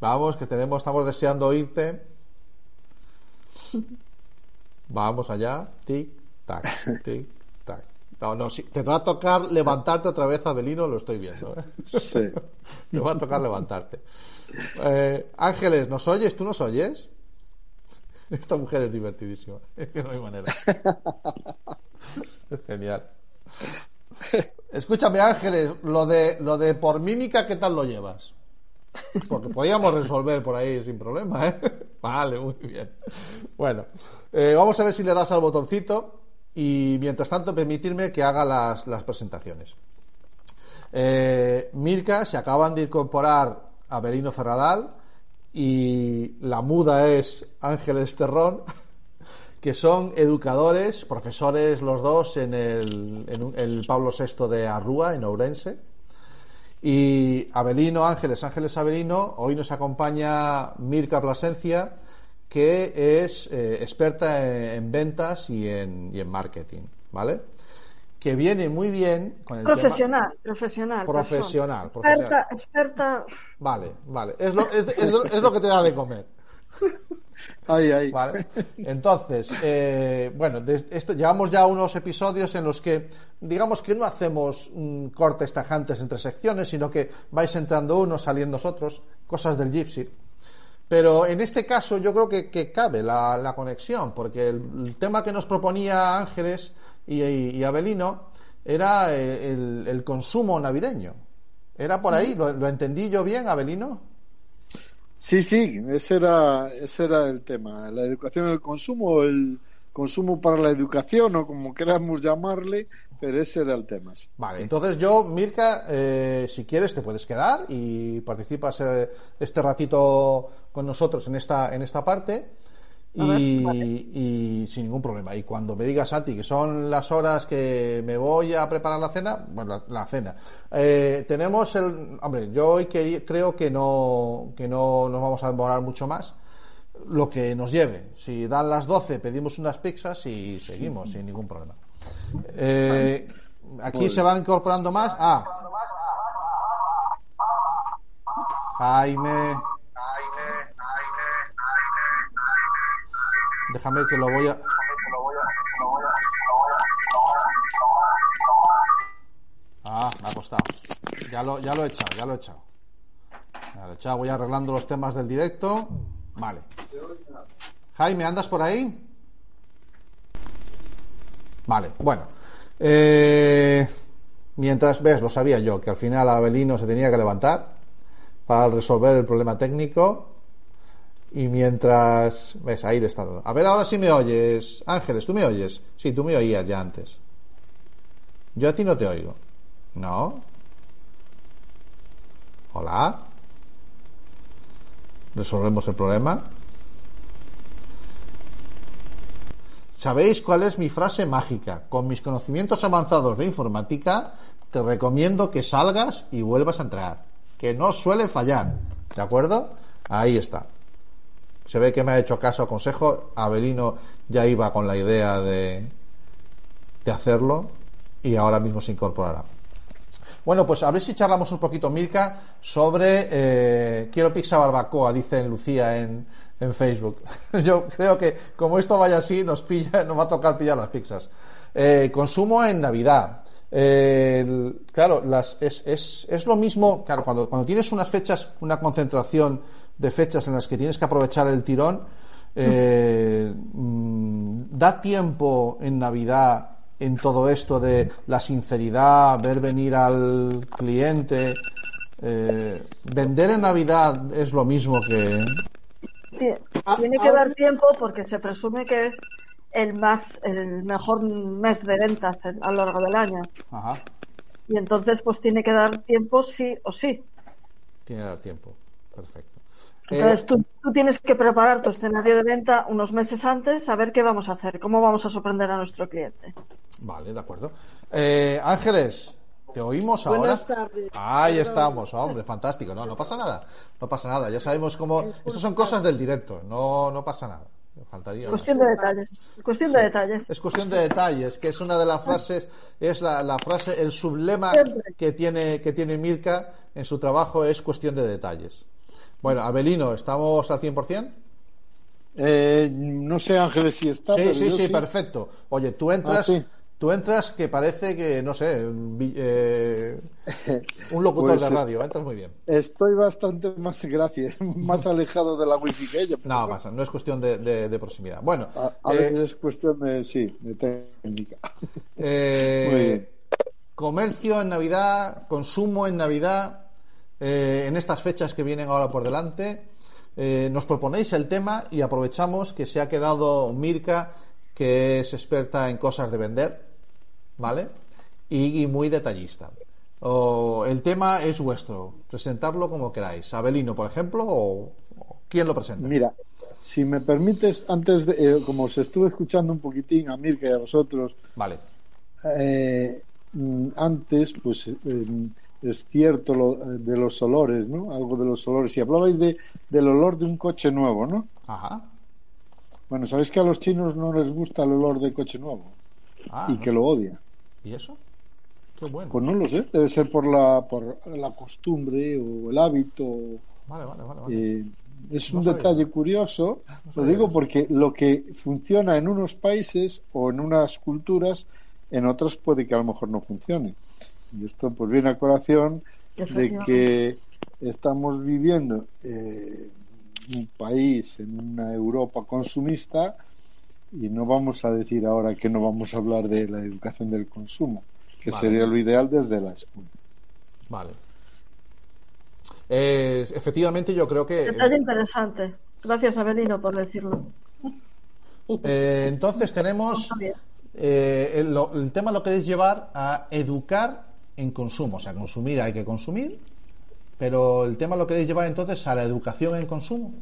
Vamos, que tenemos, estamos deseando oírte. Vamos allá. Tic, tac, tic. No, no, sí. Te va a tocar levantarte otra vez, Abelino, lo estoy viendo. ¿eh? Sí. Te va a tocar levantarte. Eh, Ángeles, ¿nos oyes? ¿Tú nos oyes? Esta mujer es divertidísima. Es que no hay manera. Es genial. Escúchame, Ángeles, lo de, lo de por mímica, ¿qué tal lo llevas? Porque podíamos resolver por ahí sin problema, ¿eh? Vale, muy bien. Bueno, eh, vamos a ver si le das al botoncito y mientras tanto permitirme que haga las, presentaciones. Eh, Mirka se acaban de incorporar a Ferradal, y la muda es Ángeles Terrón, que son educadores, profesores los dos en el Pablo VI de Arrúa, en Ourense. Y Abelino Ángeles, Ángeles Abelino, hoy nos acompaña Mirka Plasencia, que es eh, experta en, en ventas y en, y en marketing, ¿vale? Que viene muy bien con el tema- Profesional, profesional. Profesional, profesional. Experta, experta. Vale, vale. Es lo, es, es lo- es lo que te da de comer. Ahí, ahí. ¿Vale? Entonces, eh, bueno, des- esto, llevamos ya unos episodios en los que, digamos que no hacemos mm, cortes tajantes entre secciones, sino que vais entrando unos, saliendo otros, cosas del Gypsy. Pero en este caso yo creo que, cabe la, la conexión, porque el, tema que nos proponía Ángeles y, y- Abelino era eh, el, el consumo navideño. ¿Era por ahí? ¿Lo, lo entendí yo bien, Abelino? Sí, sí, ese era, ese era el tema. La educación el consumo, el consumo para la educación, o como queramos llamarle, pero ese era el tema. sí. Vale, entonces yo, Mirka, eh, si quieres te puedes quedar y participas eh, este ratito con nosotros en esta, en esta parte ver, vale. y sin ningún problema. Y cuando me digas a ti que son las horas que me voy a preparar la cena, bueno, la, la cena, eh, tenemos el... Hombre, yo hoy que- creo que no, que no nos vamos a demorar mucho más lo que nos lleve. Si dan las 12, pedimos unas pizzas y seguimos sin ningún problema. Eh, aquí se van incorporando más. Ah, Jaime. Déjame que lo voy a. Ah, me ha costado. Ya lo, ya lo he echado, ya lo he echado. Ya lo he echado. Voy arreglando los temas del directo. Vale. Jaime, ¿andas por ahí? Vale, bueno. Eh, mientras ves, lo sabía yo, que al final Abelino se tenía que levantar para resolver el problema técnico. Y mientras. ¿Ves? Ahí le está. A ver, ahora sí me oyes. Ángeles, ¿tú me oyes? Sí, tú me oías ya antes. Yo a ti no te oigo. ¿No? Hola. Resolvemos el problema. ¿Sabéis cuál es mi frase mágica? Con mis conocimientos avanzados de informática, te recomiendo que salgas y vuelvas a entrar. Que no suele fallar. ¿De acuerdo? Ahí está. Se ve que me ha hecho caso consejo. Abelino ya iba con la idea de, de hacerlo y ahora mismo se incorporará. Bueno, pues a ver si charlamos un poquito, Mirka, sobre eh, quiero pizza barbacoa, dice Lucía en, en Facebook. Yo creo que como esto vaya así, nos pilla, nos va a tocar pillar las pizzas. Eh, consumo en Navidad. Eh, claro, las, es, es, es lo mismo, claro, cuando, cuando tienes unas fechas, una concentración de fechas en las que tienes que aprovechar el tirón, eh, mm, da tiempo en Navidad en todo esto de la sinceridad, ver venir al cliente. eh, vender en Navidad es lo mismo que. Ti- Ah, Tiene que dar tiempo porque se presume que es el más, el mejor mes de ventas a lo largo del año. Ajá, Y entonces, pues tiene que dar tiempo sí o sí. tiene que dar tiempo. Perfecto. Entonces Eh, tú, tú tienes que preparar tu escenario de venta unos meses antes, saber qué vamos a hacer, cómo vamos a sorprender a nuestro cliente. Vale, de acuerdo. Eh, Ángeles, ¿te oímos ahora? Buenas tardes. Ahí Perdón. estamos, hombre, fantástico. No, no pasa nada. No pasa nada. Ya sabemos cómo. Estos son cosas del directo. No, no pasa nada. Faltaría. más. Cuestión de detalles. Cuestión de detalles. Es cuestión de detalles, que es una de las frases, es la, la frase, el sublema Siempre. que tiene, que tiene Mirka en su trabajo es cuestión de detalles. Bueno, Abelino, ¿estamos al 100%? Eh, no sé, Ángeles, si está. Sí, sí, sí, perfecto. Oye, tú entras, Ah, sí. Tú entras que parece que, no sé, un eh, un locutor Pues, de radio, entras muy bien. Estoy bastante más, gracias, más alejado de la wifi que ella. No pasa, no es cuestión de, de- de proximidad. Bueno, A, a eh, veces es cuestión de, sí, de técnica. Eh, Muy bien. Comercio en Navidad, consumo en Navidad, en estas fechas que vienen ahora por delante. nos proponéis el tema y aprovechamos que se ha quedado Mirka, que es experta en cosas de vender, ¿vale? Y, y muy detallista. O, el tema es vuestro, presentarlo como queráis. Abelino, por ejemplo, o, o ¿quién lo presenta? Mira, si me permites, antes de, eh, como os estuve escuchando un poquitín a Mirka y a vosotros, Vale. eh, mm, antes, pues eh, es cierto lo, de los olores, ¿no? Algo de los olores. Y hablabais de, del olor de un coche nuevo, ¿no? Ajá. Bueno, sabéis que a los chinos no les gusta el olor de coche nuevo Ah, y no que sé. lo odian. ¿Y eso? Qué bueno. Pues no lo sé, debe ser por la, por la costumbre o el hábito. Vale, vale, vale. vale. Eh, es No un sabía detalle curioso, No lo digo eso. porque lo que funciona en unos países o en unas culturas, en otras puede que a lo mejor no funcione. Y esto pues viene a colación de que estamos viviendo eh, un país, en una Europa consumista, y no vamos a decir ahora que no vamos a hablar de la educación del consumo, que Vale. sería lo ideal desde la escuela. Vale. Eh, efectivamente, yo creo que. Detalle interesante. Gracias, Abelino, por decirlo. eh, entonces tenemos. Eh, el, lo- el tema lo queréis llevar a educar en consumo. O sea, consumir hay que consumir, pero el tema lo queréis llevar entonces a la educación en consumo.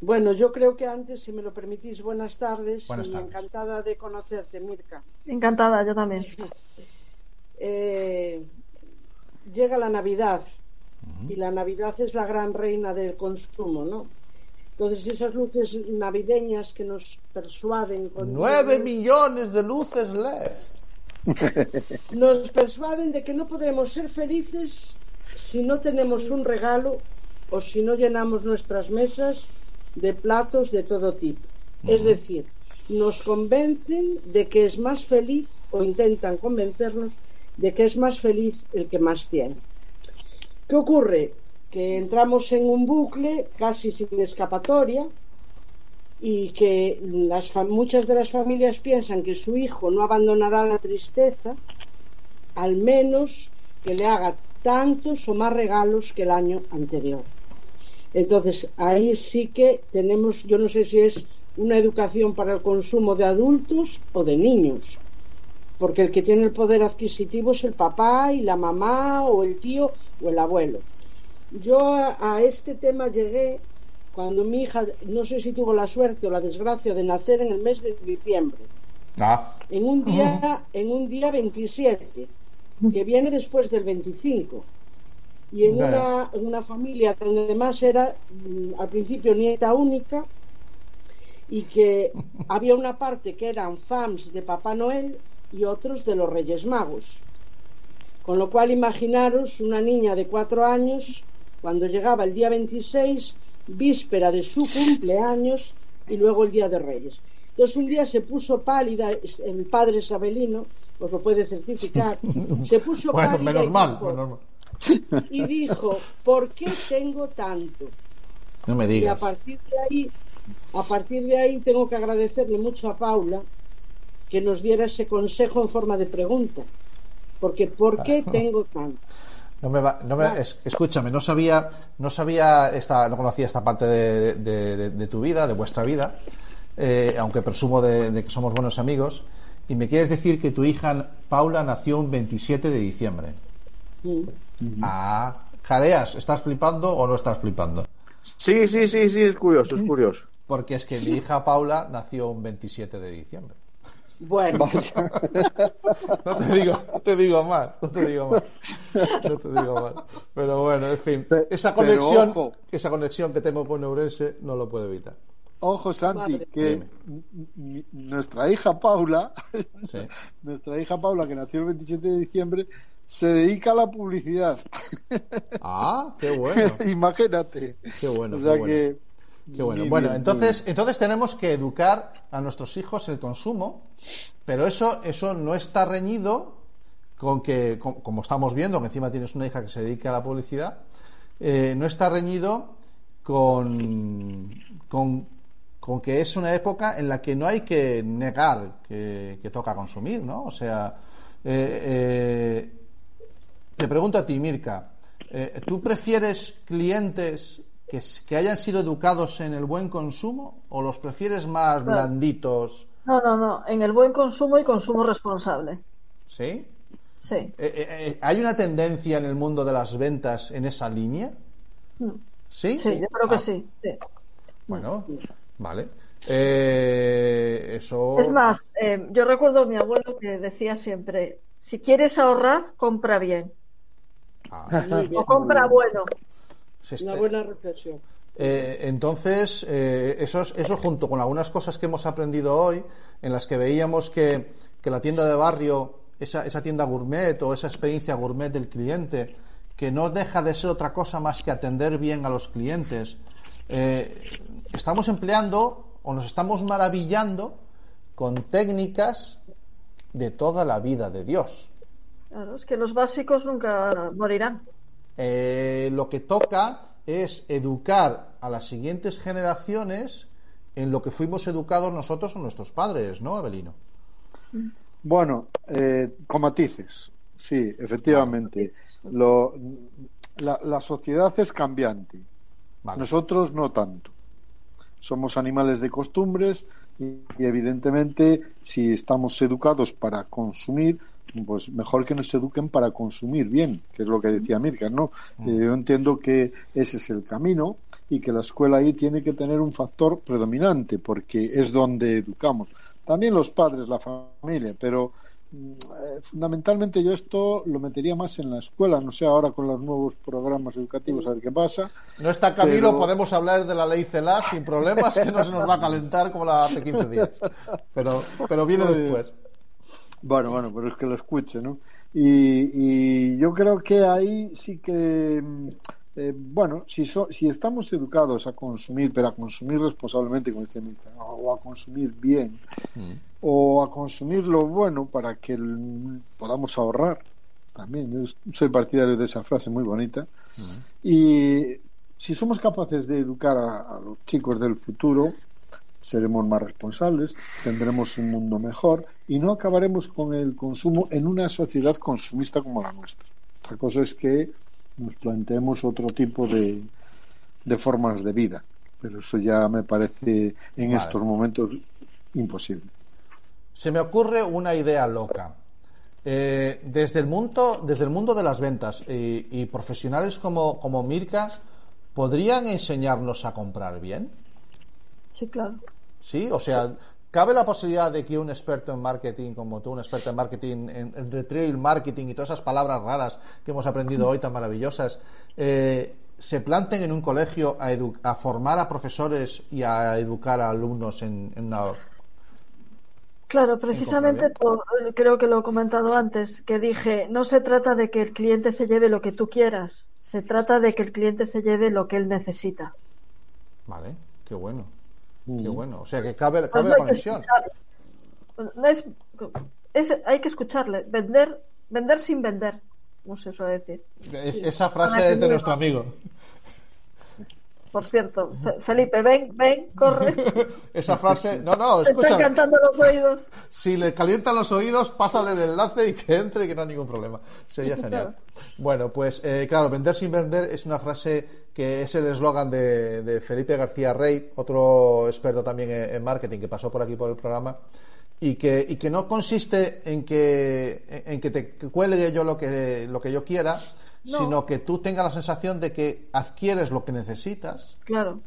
Bueno, yo creo que antes, si me lo permitís, buenas tardes Buenas y tardes. encantada de conocerte, Mirka. Encantada, yo también. Eh, llega la Navidad y la Navidad es la gran reina del consumo, ¿no? Entonces esas luces navideñas que nos persuaden con ¡Nueve millones de luces LED! nos persuaden de que no podremos ser felices si no tenemos un regalo o si no llenamos nuestras mesas de platos de todo tipo. Es decir, nos convencen de que es más feliz o intentan convencernos de que es más feliz el que más tiene. ¿Qué ocurre? Que entramos en un bucle casi sin escapatoria y que las muchas de las familias piensan que su hijo no abandonará la tristeza, al menos que le haga tantos o más regalos que el año anterior. Entonces, ahí sí que tenemos, yo no sé si es una educación para el consumo de adultos o de niños, porque el que tiene el poder adquisitivo es el papá y la mamá o el tío o el abuelo. Yo a, a este tema llegué cuando mi hija, no sé si tuvo la suerte o la desgracia de nacer en el mes de diciembre, Ah, en un día, en un día 27, que viene después del 25. Y en una, en una familia donde además era mm, al principio nieta única y que había una parte que eran fans de Papá Noel y otros de los Reyes Magos. Con lo cual imaginaros una niña de cuatro años cuando llegaba el día 26, víspera de su cumpleaños y luego el día de Reyes. Entonces un día se puso pálida, el padre Isabelino, os lo puede certificar, se puso bueno, pálida menos mal, menos mal. y dijo, ¿por qué tengo tanto? No me Y a digas. partir de ahí, a partir de ahí tengo que agradecerle mucho a Paula que nos diera ese consejo en forma de pregunta. Porque ¿por qué tengo tanto? No me va- no me- es- escúchame, no sabía, no sabía esta, no conocía esta parte de, de- de- de tu vida, de vuestra vida, eh, aunque presumo de, de que somos buenos amigos. Y me quieres decir que tu hija Paula nació un 27 de diciembre. Ah, jareas, ¿estás flipando o no estás flipando? Sí, sí, sí, sí, es curioso, es curioso. Porque es que mi hija Paula nació un 27 de diciembre. Bueno, No te digo, no te digo más, no te digo más. No te digo más. Pero bueno, en fin, esa conexión, esa conexión que tengo con Eurense no lo puedo evitar. Ojo, Santi, Madre. que nuestra hija Paula, Sí. nuestra hija Paula, que nació el 27 de diciembre, se dedica a la publicidad. Ah, qué bueno, Imagínate. qué bueno, o sea qué bueno. que. Qué bueno. Bueno, bien, entonces, bien. entonces tenemos que educar a nuestros hijos el consumo, pero eso, eso no está reñido con que, com- como estamos viendo, que encima tienes una hija que se dedica a la publicidad, eh, no está reñido con, con, con que es una época en la que no hay que negar que, que toca consumir, ¿no? O sea, eh, eh, te pregunto a ti, Mirka, eh, ¿tú prefieres clientes que, hayan sido educados en el buen consumo o los prefieres más blanditos? No, no, no. En el buen consumo y consumo responsable. ¿Sí? Sí. Eh, eh, eh, ¿Hay una tendencia en el mundo de las ventas en esa línea? ¿Sí? Sí, yo creo que Ah, sí. sí. Bueno, vale. Eh, eso. Es más, yo recuerdo a mi abuelo que decía siempre, si quieres ahorrar, compra bien. Ah. O compra bueno. Una este- buena reflexión. Eh, entonces, eh, eso, es- eso junto con algunas cosas que hemos aprendido hoy, en las que veíamos que, que la tienda de barrio, esa, esa tienda gourmet o esa experiencia gourmet del cliente, que no deja de ser otra cosa más que atender bien a los clientes, eh, estamos empleando o nos estamos maravillando con técnicas de toda la vida de Dios. Claro, es que los básicos nunca morirán. Eh, lo que toca es educar a las siguientes generaciones en lo que fuimos educados nosotros o nuestros padres, ¿no, Abelino? Bueno, eh, con matices, sí, efectivamente. Lo, la, la sociedad es cambiante. Vale. Nosotros no tanto. Somos animales de costumbres y, y evidentemente si estamos educados para consumir, pues mejor que nos eduquen para consumir bien, que es lo que decía Mirka, ¿no? Eh, yo entiendo que ese es el camino y que la escuela ahí tiene que tener un factor predominante porque es donde educamos. También los padres, la familia, pero mm, eh, fundamentalmente yo esto lo metería más en la escuela, no sé ahora con los nuevos programas educativos a ver qué pasa. No está Camilo, Pero- podemos hablar de la ley CELA sin problemas, que no se nos va a calentar como la hace 15 días. Pero, pero viene bien. después. Bueno, bueno, pero es que lo escuche, ¿no? Y, y yo creo que ahí sí que, mm, eh, bueno, si, so- si estamos educados a consumir, pero a consumir responsablemente, como decía o a consumir bien, o a consumir lo bueno para que el- podamos ahorrar, también, yo soy partidario de esa frase muy bonita, y si somos capaces de educar a, a los chicos del futuro, seremos más responsables, tendremos un mundo mejor y no acabaremos con el consumo en una sociedad consumista como la nuestra. Otra cosa es que nos planteemos otro tipo de, de formas de vida, pero eso ya me parece en Vale. estos momentos imposible. Se me ocurre una idea loca. Eh, desde, el mundo, desde el mundo de las ventas y, y profesionales como, como Mirka, ¿podrían enseñarnos a comprar bien? Sí, claro. Sí, o sea, ¿cabe la posibilidad de que un experto en marketing como tú, un experto en marketing, en, en retail marketing y todas esas palabras raras que hemos aprendido hoy tan maravillosas, eh, se planten en un colegio a, edu- a formar a profesores y a educar a alumnos en, en una... Claro, precisamente por- creo que lo he comentado antes, que dije, no se trata de que el cliente se lleve lo que tú quieras, se trata de que el cliente se lleve lo que él necesita. Vale, qué bueno, Mm. qué bueno. O sea, que cabe, Pues cabe no la hay que conexión. es, es- hay que escucharle, vender, vender sin vender, no se suele decir. Es- esa frase es de nuestro amigo. Por cierto, Fe- Felipe, ven, ven, corre. Esa frase, no, no, Te están escucha, cantando los oídos. si le calientan los oídos, pásale el enlace y que entre y que no hay ningún problema. Sería genial. Bueno, pues eh, claro, vender sin vender es una frase que es el eslogan de, de Felipe García Rey, otro experto también en, en marketing que pasó por aquí por el programa. Y que, y que no consiste en que, en que te cuelgue yo lo que, lo que yo quiera, No. sino que tú tengas la sensación de que adquieres lo que necesitas. Claro.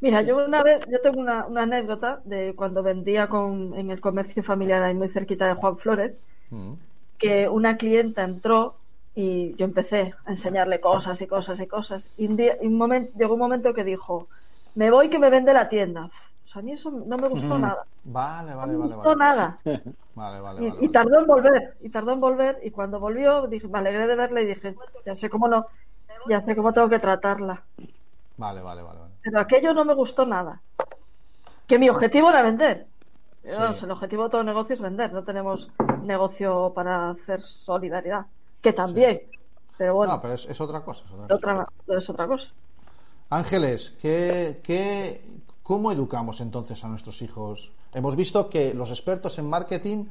Mira, yo una vez, yo tengo una, una anécdota de cuando vendía con, en el comercio familiar ahí muy cerquita de Juan Flores, Mm. que una clienta entró y yo empecé a enseñarle cosas y cosas y cosas. Y un día, y un momento, llegó un momento que dijo, me voy que me vende la tienda. O sea, a mí eso no me gustó nada. Vale, No vale, me vale. gustó Vale, nada. vale, vale. Y, vale, y tardó en volver, y tardó en volver, y cuando volvió, dije, me alegré de verla y dije, ya sé cómo no, ya sé cómo tengo que tratarla. Vale, vale, vale, vale. Pero aquello no me gustó nada. Que mi objetivo era vender. Sí. Vamos, el objetivo de todo negocio es vender. No tenemos negocio para hacer solidaridad. Que también. Pero bueno, No, pero es, es otra cosa. es otra cosa. otra, es otra cosa. Ángeles, ¿qué, qué, ¿cómo educamos entonces a nuestros hijos? Hemos visto que los expertos en marketing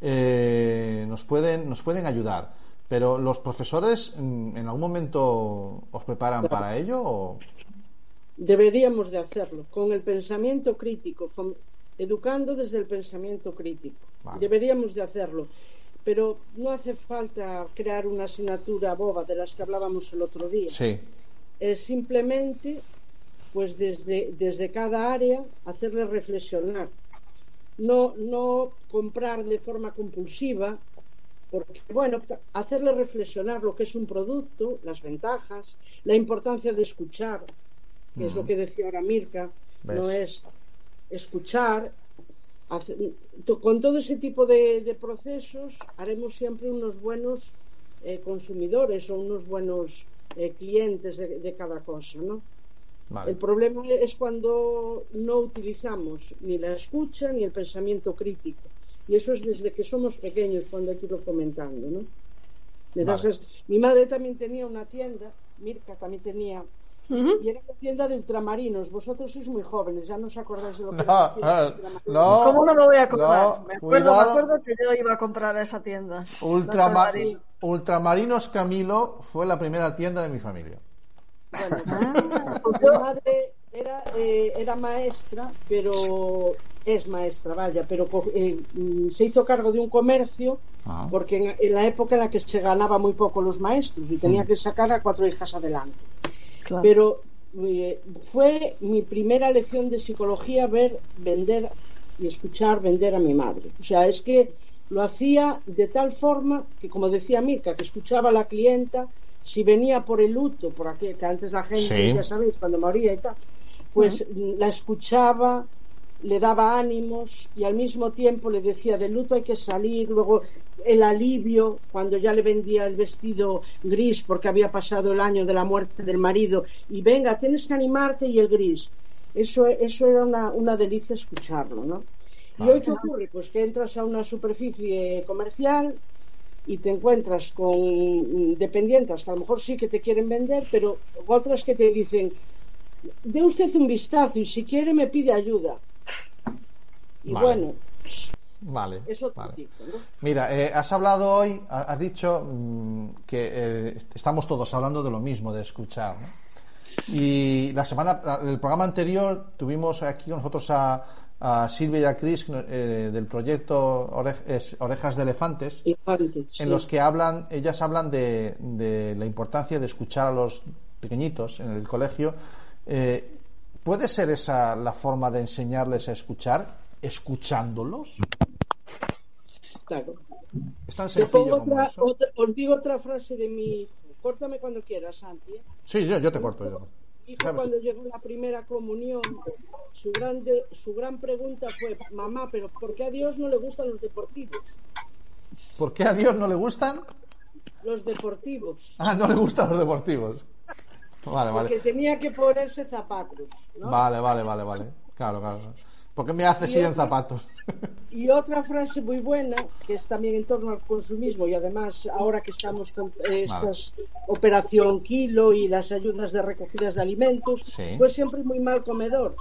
eh, nos, pueden, nos pueden ayudar, pero ¿los profesores en algún momento os preparan para ello? O... Deberíamos de hacerlo con el pensamiento crítico, educando desde el pensamiento crítico. Vale. Deberíamos de hacerlo, pero no hace falta crear una asignatura boba de las que hablábamos el otro día. Sí, es simplemente, pues desde, desde cada área, hacerle reflexionar. No, no comprar de forma compulsiva, porque, bueno, hacerle reflexionar lo que es un producto, las ventajas, la importancia de escuchar, que es lo que decía ahora Mirka, no es escuchar. con todo ese tipo de, procesos haremos siempre unos buenos eh, consumidores o unos buenos eh, clientes de, cada cosa, ¿no? El problema es cuando no utilizamos ni la escucha ni el pensamiento crítico. Y eso es desde que somos pequeños cuando hay que irlo fomentando, ¿no? mi madre también tenía una tienda, Mirka también tenía y era una tienda de ultramarinos. Vosotros sois muy jóvenes, ya no os acordáis de lo que no, era no, ¿Cómo no lo voy a comprar? me, acuerdo, me, acuerdo, que yo iba a comprar a esa tienda. Ultramarinos Camilo fue la primera tienda de mi familia. Bueno, ah, pues mi madre era, eh, era maestra, pero es maestra, vaya, pero eh, mm, se hizo cargo de un comercio ah. porque en, la época en la que se ganaba muy poco los maestros y tenía mm. que sacar a cuatro hijas adelante. Pero eh, fue mi primera lección de psicología ver vender y escuchar vender a mi madre. O sea, es que lo hacía de tal forma que, como decía Mirka, que escuchaba a la clienta, si venía por el luto, por aquí, que antes la gente, ya sabéis, cuando moría y tal, pues la escuchaba, le daba ánimos y al mismo tiempo le decía de luto hay que salir, luego el alivio cuando ya le vendía el vestido gris porque había pasado el año de la muerte del marido y venga, tienes que animarte y el gris. Eso, eso era una, una delicia escucharlo, ¿no? ¿Y hoy qué ocurre? Pues que entras a una superficie comercial y te encuentras con dependientes que a lo mejor sí que te quieren vender, pero otras que te dicen, dé usted un vistazo y si quiere me pide ayuda. Y bueno, Vale. Mira, eh, has hablado hoy, has dicho mm, que eh, estamos todos hablando de lo mismo, de escuchar. Y la semana, el programa anterior tuvimos aquí nosotros a, Silvia y a Chris eh, del proyecto Orejas de Elefantes, en los que hablan, ellas hablan de, de, la importancia de escuchar a los pequeñitos en el colegio. ¿Puede ser esa la forma de enseñarles a escuchar? escuchándolos? Claro. Es tan sencillo otra, os digo otra frase de mi. Córtame cuando quieras, Santi. ¿eh? Sí, yo, yo te corto. Yo. Hijo, cuando llegó la primera comunión, su, grande, su gran pregunta fue: Mamá, ¿pero por qué a Dios no le gustan los deportivos? ¿Por qué a Dios no le gustan? Los deportivos. Ah, no le gustan los deportivos. Vale, vale. Porque tenía que ponerse zapatos. Vale, vale, vale, vale. Claro, claro. ¿Por qué me haces ir en zapatos? Y otra frase muy buena, que es también en torno al consumismo, y además ahora que estamos con esta operación kilo y las ayudas de recogidas de alimentos, fue siempre muy mal comedor.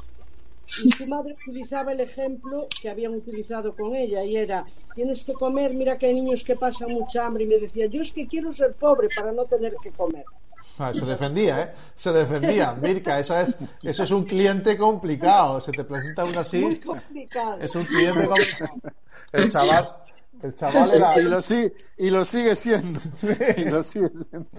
Y su madre utilizaba el ejemplo que habían utilizado con ella, y era, tienes que comer, mira que hay niños que pasan mucha hambre, y me decía, yo es que quiero ser pobre para no tener que comer. Ah, se defendía, ¿eh? Se defendía. Mirka, eso es, eso es un cliente complicado. Se te presenta uno así. Muy complicado. Es un cliente complicado. El chaval, el chaval era... Y lo, sigue, y lo sigue siendo. Y lo sigue siendo.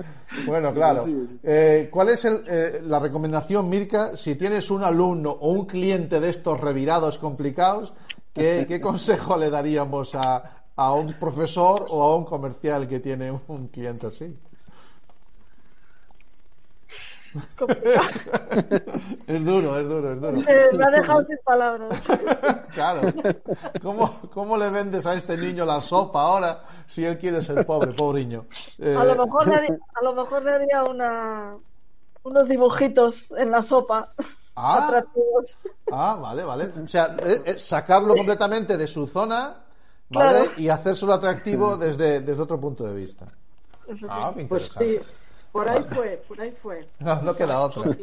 Bueno, claro. Eh, ¿Cuál es el, eh, la recomendación, Mirka, si tienes un alumno o un cliente de estos revirados complicados, ¿qué, qué consejo le daríamos a, a un profesor o a un comercial que tiene un cliente así? es duro, es duro, es duro. Me ha dejado sin palabras. claro. ¿Cómo, ¿Cómo, le vendes a este niño la sopa ahora si él quiere ser pobre, pobreño? Eh... A, lo mejor le haría, a lo mejor le haría una, unos dibujitos en la sopa. Ah, atractivos. ah vale, vale. O sea, eh, eh, sacarlo completamente de su zona ¿vale? y hacérselo atractivo desde, desde otro punto de vista. Ah, interesante. Pues sí. Por ahí fue, por ahí fue. No, no queda otra.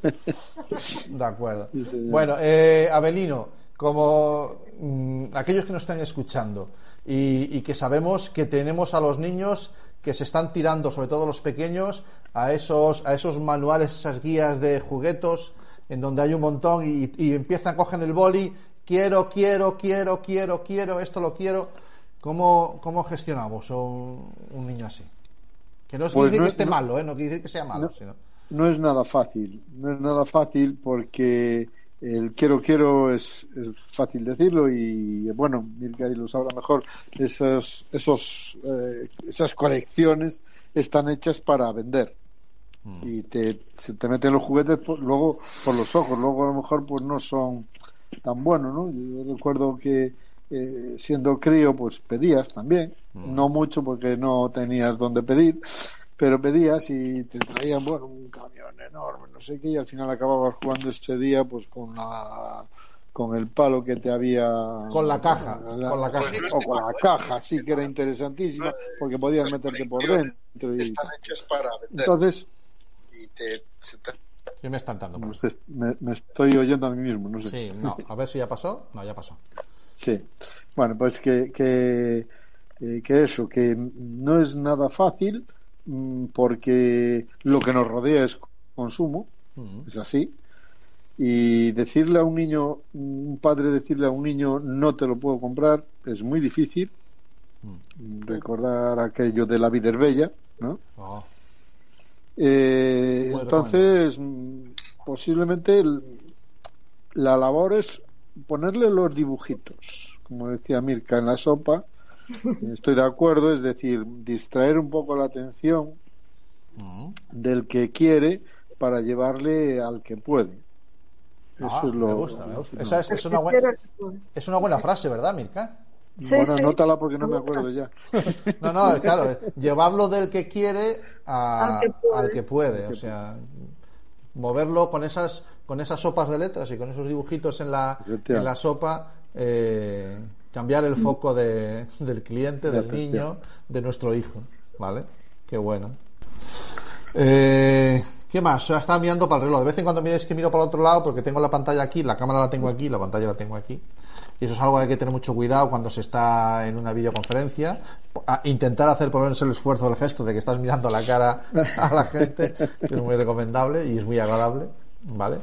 De acuerdo. bueno, eh, Abelino, como mm, aquellos que nos están escuchando y, que sabemos que tenemos a los niños que se están tirando, sobre todo los pequeños, a esos, a esos manuales, esas guías de juguetos, en donde hay un montón y, y empiezan, cogen el boli, quiero, quiero, quiero, quiero, quiero, esto lo quiero. ¿Cómo, cómo gestionamos un, un niño así? Que no pues quiere decir que esté malo, ¿eh? no quiere decir que sea malo. No, sino... no es nada fácil. No es nada fácil porque el quiero quiero es, es fácil decirlo y bueno, Milka lo sabrá mejor. Esos, esos, eh, esas colecciones están hechas para vender y te, se te meten los juguetes por- luego por los ojos, luego a lo mejor pues no son tan buenos, ¿no? Yo recuerdo que eh, siendo crío pues pedías también, no mucho porque no tenías donde pedir, pero pedías y te traían, bueno, un camión enorme, no sé qué, y al final acababas jugando ese día pues con la con el palo que te había Con la caja, con la caja. o con la caja, sí que era interesantísima porque podías meterte por dentro y entonces ¿Qué me está entrando? no sé, me, me estoy oyendo a mí mismo, no sé. Sí, no. A ver si ya pasó. No, ya pasó. Sí. Bueno, pues que, que, eh, que eso, que no es nada fácil mm, porque lo que nos rodea es consumo, es así. Y decirle a un niño, un padre decirle a un niño no te lo puedo comprar es muy difícil. Recordar aquello de la vida es bella, ¿no? Oh. Eh, entonces, mm, posiblemente el- la labor es ponerle los dibujitos, como decía Mirka en la sopa. Estoy de acuerdo, es decir, distraer un poco la atención Mm. del que quiere para llevarle al que puede. Eso Ah, es lo. me gusta, me gusta. no. Esa es, es una buena, es una buena frase, ¿verdad, Mirka? Sí, bueno, sí. anótala porque no me acuerdo ya. No, no, claro, eh, llevarlo del que quiere a- Al que puede. al que puede, o sea, moverlo con esas con esas sopas de letras y con esos dibujitos en la, en la sopa, eh, cambiar el foco de- del cliente, del niño, de nuestro hijo, ¿vale? Qué bueno. Eh, ¿Qué más? Ya estaba mirando para el reloj. De vez en cuando miréis que miro para el otro lado porque tengo la pantalla aquí, la cámara la tengo aquí, la pantalla la tengo aquí. Y eso es algo que hay que tener mucho cuidado cuando se está en una videoconferencia. A intentar hacer por lo menos el esfuerzo, el gesto de que estás mirando la cara a la gente, que es muy recomendable y es muy agradable, ¿vale?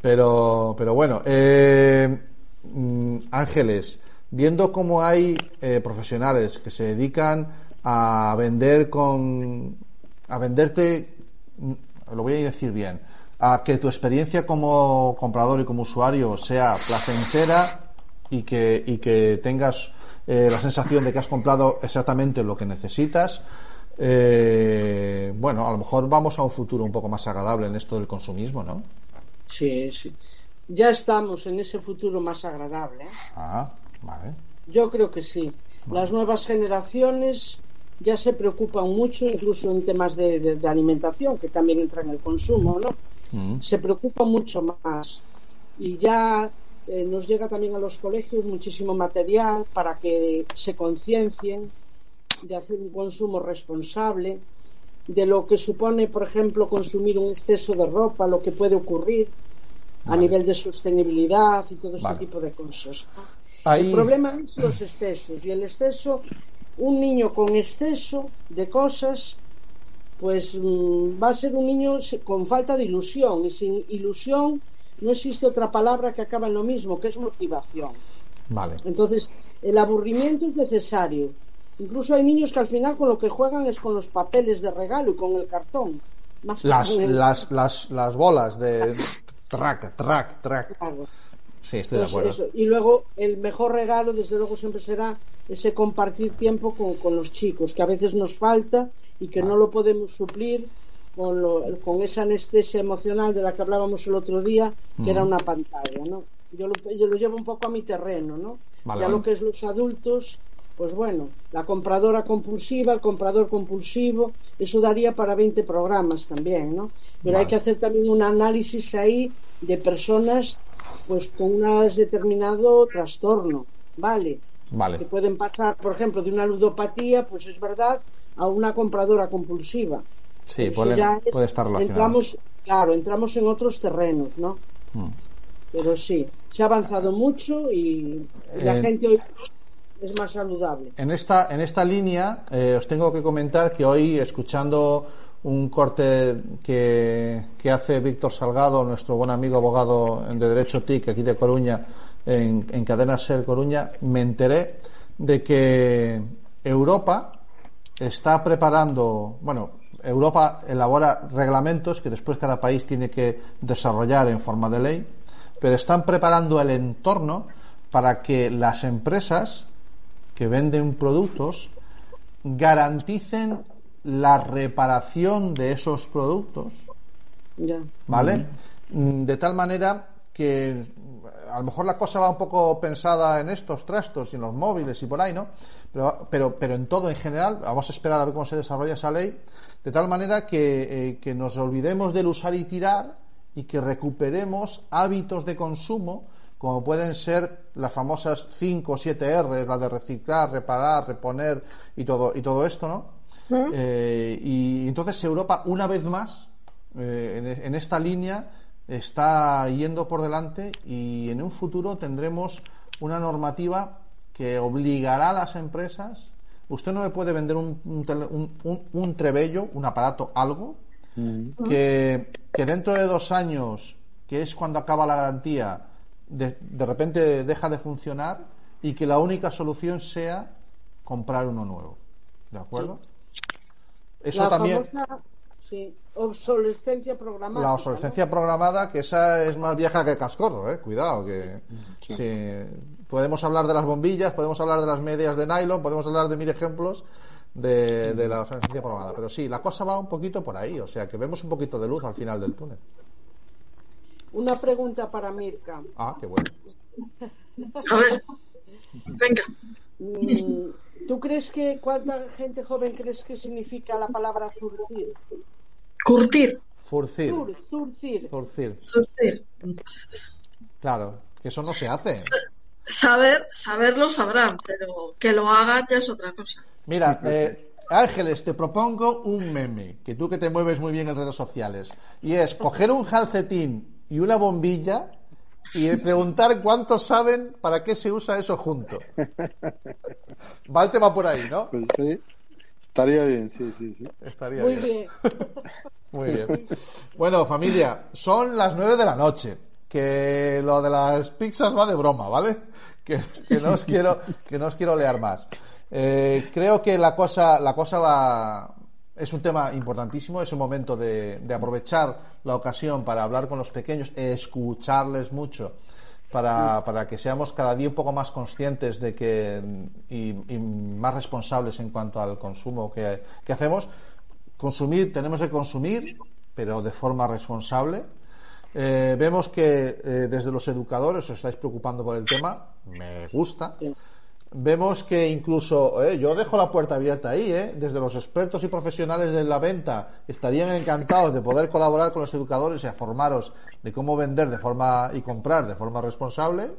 Pero, pero bueno, eh, mm, Ángeles, viendo cómo hay eh, profesionales que se dedican a vender con a venderte mm, lo voy a decir bien a que tu experiencia como comprador y como usuario sea placentera y que y que tengas eh, la sensación de que has comprado exactamente lo que necesitas eh, bueno a lo mejor vamos a un futuro un poco más agradable en esto del consumismo no Sí, sí. Ya estamos en ese futuro más agradable. ¿eh? ah vale Yo creo que sí. Las nuevas generaciones ya se preocupan mucho, incluso en temas de, de- de alimentación, que también entra en el consumo, ¿no? Mm. Se preocupan mucho más. Y ya eh, nos llega también a los colegios muchísimo material para que se conciencien de hacer un consumo responsable, de lo que supone, por ejemplo, consumir un exceso de ropa, lo que puede ocurrir a nivel de sostenibilidad y todo ese tipo de cosas. Ahí- El problema es los excesos y el exceso, un niño con exceso de cosas, pues mm, va a ser un niño con falta de ilusión y sin ilusión no existe otra palabra que acaba en lo mismo, que es motivación. vale Entonces, el aburrimiento es necesario. Incluso hay niños que al final con lo que juegan es con los papeles de regalo y con el cartón. Más las el- las las las bolas de track track track Claro. sí estoy de Pues acuerdo eso. Y luego el mejor regalo, desde luego, siempre será ese compartir tiempo con, con los chicos, que a veces nos falta y que no lo podemos suplir con, lo- con esa anestesia emocional de la que hablábamos el otro día, que era una pantalla, ¿no? Yo lo, yo lo llevo un poco a mi terreno, ¿no? Vale, ya vale. lo que es los adultos, pues bueno, la compradora compulsiva, el comprador compulsivo, eso daría para 20 programas también, ¿no? Pero hay que hacer también un análisis ahí de personas pues con un determinado trastorno, ¿vale? Que vale pueden pasar, por ejemplo, de una ludopatía, pues es verdad, a una compradora compulsiva. sí puede, ya es- puede estar relacionado Entramos, claro, entramos en otros terrenos, ¿no? Mm. Pero sí, se ha avanzado mucho y la Eh, gente hoy es más saludable. En esta, en esta línea eh, os tengo que comentar que hoy, escuchando un corte que, que hace Víctor Salgado, nuestro buen amigo abogado de Derecho TIC aquí de Coruña, en, en Cadena Ser Coruña, me enteré de que Europa está preparando, bueno, Europa elabora reglamentos que después cada país tiene que desarrollar en forma de ley, pero están preparando el entorno para que las empresas que venden productos garanticen la reparación de esos productos, Ya. ¿vale? Mm, De tal manera que a lo mejor la cosa va un poco pensada en estos trastos y en los móviles y por ahí, ¿no? Pero, pero, pero en todo en general, vamos a esperar a ver cómo se desarrolla esa ley, de tal manera que, eh, que nos olvidemos del usar y tirar y que recuperemos hábitos de consumo como pueden ser las famosas 5 o 7 R, la de reciclar, reparar, reponer y todo, y todo esto, ¿no? Eh, y entonces Europa, una vez más, eh, en, en esta línea, está yendo por delante y en un futuro tendremos una normativa que obligará a las empresas. Usted no me puede vender un, un, tele- un- trebello, un aparato, algo, que, que dentro de dos años, que es cuando acaba la garantía, de, de repente deja de funcionar y que la única solución sea comprar uno nuevo. ¿De acuerdo? Eso la también. famosa, sí, obsolescencia programada. La obsolescencia programada, que esa es más vieja que cascorro, eh. Cuidado, que sí, podemos hablar de las bombillas, podemos hablar de las medias de nylon, podemos hablar de mil ejemplos de, de la obsolescencia programada. Pero sí, la cosa va un poquito por ahí, o sea que vemos un poquito de luz al final del túnel. Una pregunta para Mirka. Ah, qué bueno. A ver, venga. Mm, ¿Tú crees que cuánta gente joven crees que significa la palabra zurcir? Curtir, Furcir, surcir. claro, que eso no se hace. Saber, saberlo sabrán, pero que lo hagan ya es otra cosa. Mira, eh, Ángeles, te propongo un meme, que tú que te mueves muy bien en redes sociales, y es coger un calcetín y una bombilla y preguntar cuántos saben para qué se usa eso junto. Va el tema por ahí, ¿no? Pues sí, estaría bien, sí, sí, sí. Estaría Muy bien. bien. Muy bien. Bueno, familia, son las nueve de la noche. Que lo de las pizzas va de broma, ¿vale? Que, que no os quiero, que no os quiero leer más. Eh, creo que la cosa, la cosa va. Es un tema importantísimo, es un momento de, aprovechar la ocasión para hablar con los pequeños, escucharles mucho, para, para que seamos cada día un poco más conscientes de que y, más responsables en cuanto al consumo que, que hacemos. Consumir, tenemos que consumir, pero de forma responsable. Eh, vemos que eh, desde los educadores os estáis preocupando por el tema, me gusta. Vemos que incluso, eh, yo dejo la puerta abierta ahí, eh, desde los expertos y profesionales de la venta estarían encantados de poder colaborar con los educadores y a formaros de cómo vender de forma y comprar de forma responsable.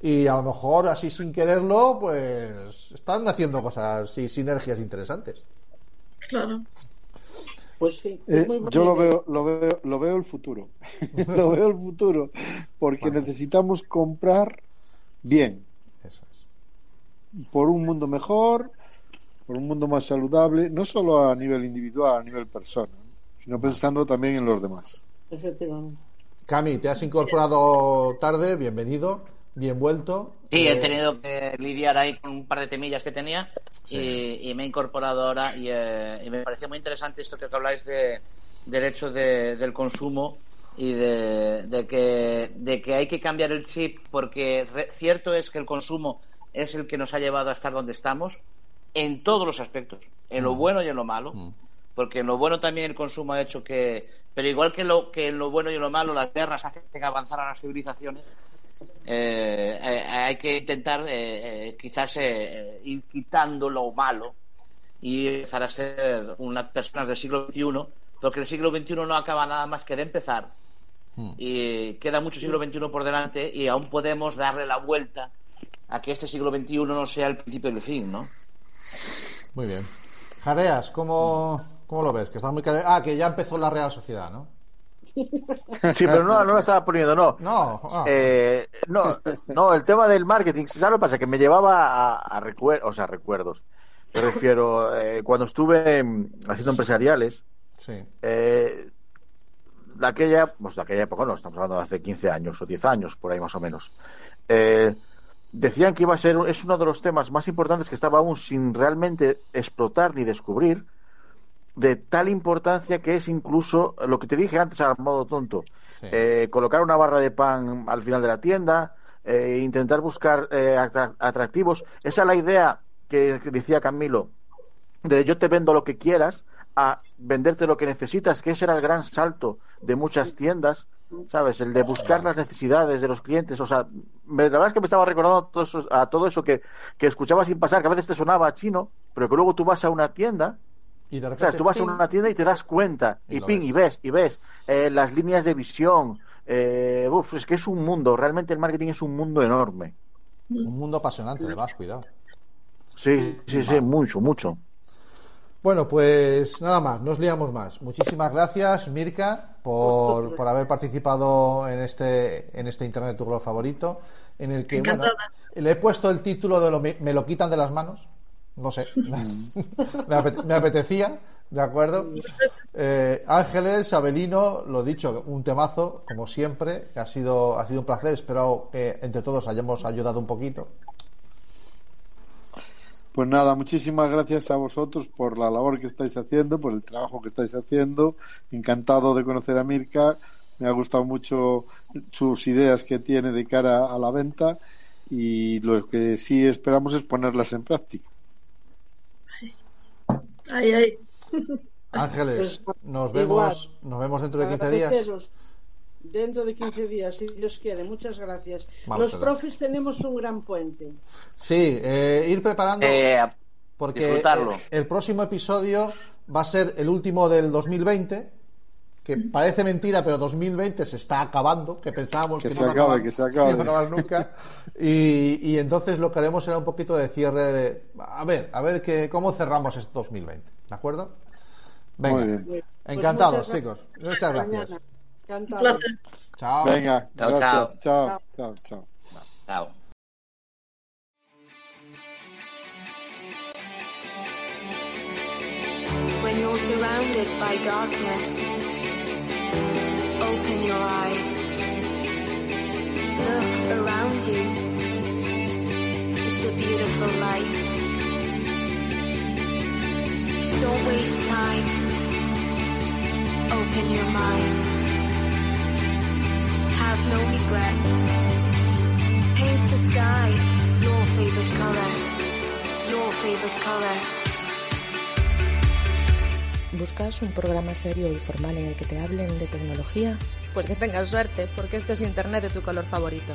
Y a lo mejor así sin quererlo, pues están haciendo cosas y sinergias interesantes. Claro. Pues sí. Eh, es muy buena yo lo veo, lo veo, lo veo el futuro. lo veo el futuro. Porque necesitamos comprar bien. Por un mundo mejor, por un mundo más saludable, no solo a nivel individual, a nivel persona, sino pensando también en los demás. Efectivamente. Cami, te has incorporado tarde, bienvenido, bien vuelto. Sí, Eh, he tenido que lidiar ahí con un par de temillas que tenía y, y me he incorporado ahora y, eh, y me parecía muy interesante esto que habláis de, del hecho de- del consumo y de, de que, de que hay que cambiar el chip porque re- cierto es que el consumo es el que nos ha llevado a estar donde estamos en todos los aspectos, en lo bueno y en lo malo, porque en lo bueno también el consumo ha hecho que, pero igual que, lo, que en lo bueno y en lo malo las guerras hacen avanzar a las civilizaciones, eh, eh, hay que intentar eh, eh, quizás eh, ir quitando lo malo y empezar a ser unas personas del siglo XXI, porque el siglo XXI no acaba nada más que de empezar y queda mucho siglo XXI por delante y aún podemos darle la vuelta a que este siglo XXI no sea el principio del fin, ¿no? Muy bien. Jareas, ¿cómo, cómo lo ves? Que estás muy cade- Ah, que ya empezó la Real Sociedad, ¿no? Sí, pero no, no lo estaba poniendo, no. No, ah. Eh, no, no, el tema del marketing, ¿sabes lo que pasa? Que me llevaba a, recuerdos, o sea, recuerdos. Me refiero, eh, cuando estuve mm, haciendo empresariales, Sí. eh, de aquella, pues de aquella época, no, estamos hablando de hace 15 años o 10 años, por ahí más o menos. Eh, decían que iba a ser, es uno de los temas más importantes que estaba aún sin realmente explotar ni descubrir, de tal importancia que es incluso lo que te dije antes a modo tonto. Sí. Eh, colocar una barra de pan al final de la tienda, eh, intentar buscar eh, atra- atractivos. Esa es la idea que, que decía Camilo, de yo te vendo lo que quieras a venderte lo que necesitas, que ese era el gran salto de muchas tiendas, ¿sabes? El de buscar las necesidades de los clientes. O sea, me- la verdad es que me estaba recordando todo eso- a todo eso que, que escuchaba sin pasar, que a veces te sonaba chino, pero que luego tú vas a una tienda Y de o sea, tú vas a una tienda y te das cuenta, Y ping, ves. y ves, y ves eh, las líneas de visión. Eh, uf, es que es un mundo, realmente el marketing es un mundo enorme. Un mundo apasionante, además, cuidado. Sí, sí, sí, mucho, mucho. Bueno, pues nada más, nos liamos más. Muchísimas gracias, Mirka, por, por haber participado en este, en este Internet tu color favorito, en el que, bueno, le he puesto el título de lo, me, me lo quitan de las manos. No sé, me, apete- me apetecía, ¿de acuerdo? Eh, Ángeles, Abelino, lo dicho, un temazo, como siempre, que ha sido, ha sido un placer. Espero que entre todos hayamos ayudado un poquito. Pues nada, muchísimas gracias a vosotros por la labor que estáis haciendo, por el trabajo que estáis haciendo. Encantado de conocer a Mirka. Me ha gustado mucho sus ideas que tiene de cara a la venta y lo que sí esperamos es ponerlas en práctica. Ahí, ahí. Ángeles, Pues, nos igual. vemos, nos vemos dentro de 15 días. Dentro de 15 días, si Dios quiere. Muchas gracias. Vamos Los profes tenemos un gran puente. Sí, eh, ir preparando Eh, porque disfrutarlo. el próximo episodio va a ser el último del 2020, que parece mentira, pero 2020 se está acabando, que pensábamos Que que, se no iba a acabe, acabar, que se acabe. no iba a acabar nunca. Y, y entonces lo que haremos será un poquito de cierre de a ver, a ver que, cómo cerramos este 2020, ¿de acuerdo? Venga, Muy bien. Pues encantados, muchas chicos. gracias. Muchas gracias. Mañana. Un Encantado. placer. Chao. Venga, Chao, gracias. chao. chao, chao. chao. Chao. When you're surrounded by darkness, open your eyes. Look around you. It's a beautiful life. Don't waste time. Open your mind. Have no regrets. Paint the sky your favorite color. Your favorite color. ¿Buscas un programa serio y formal en el que te hablen de tecnología? Pues que tengas suerte, porque esto es Internet de tu color favorito.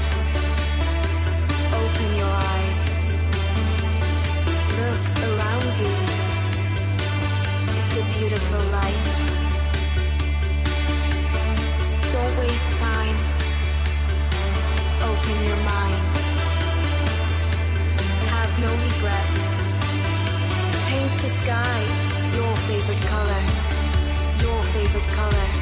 color.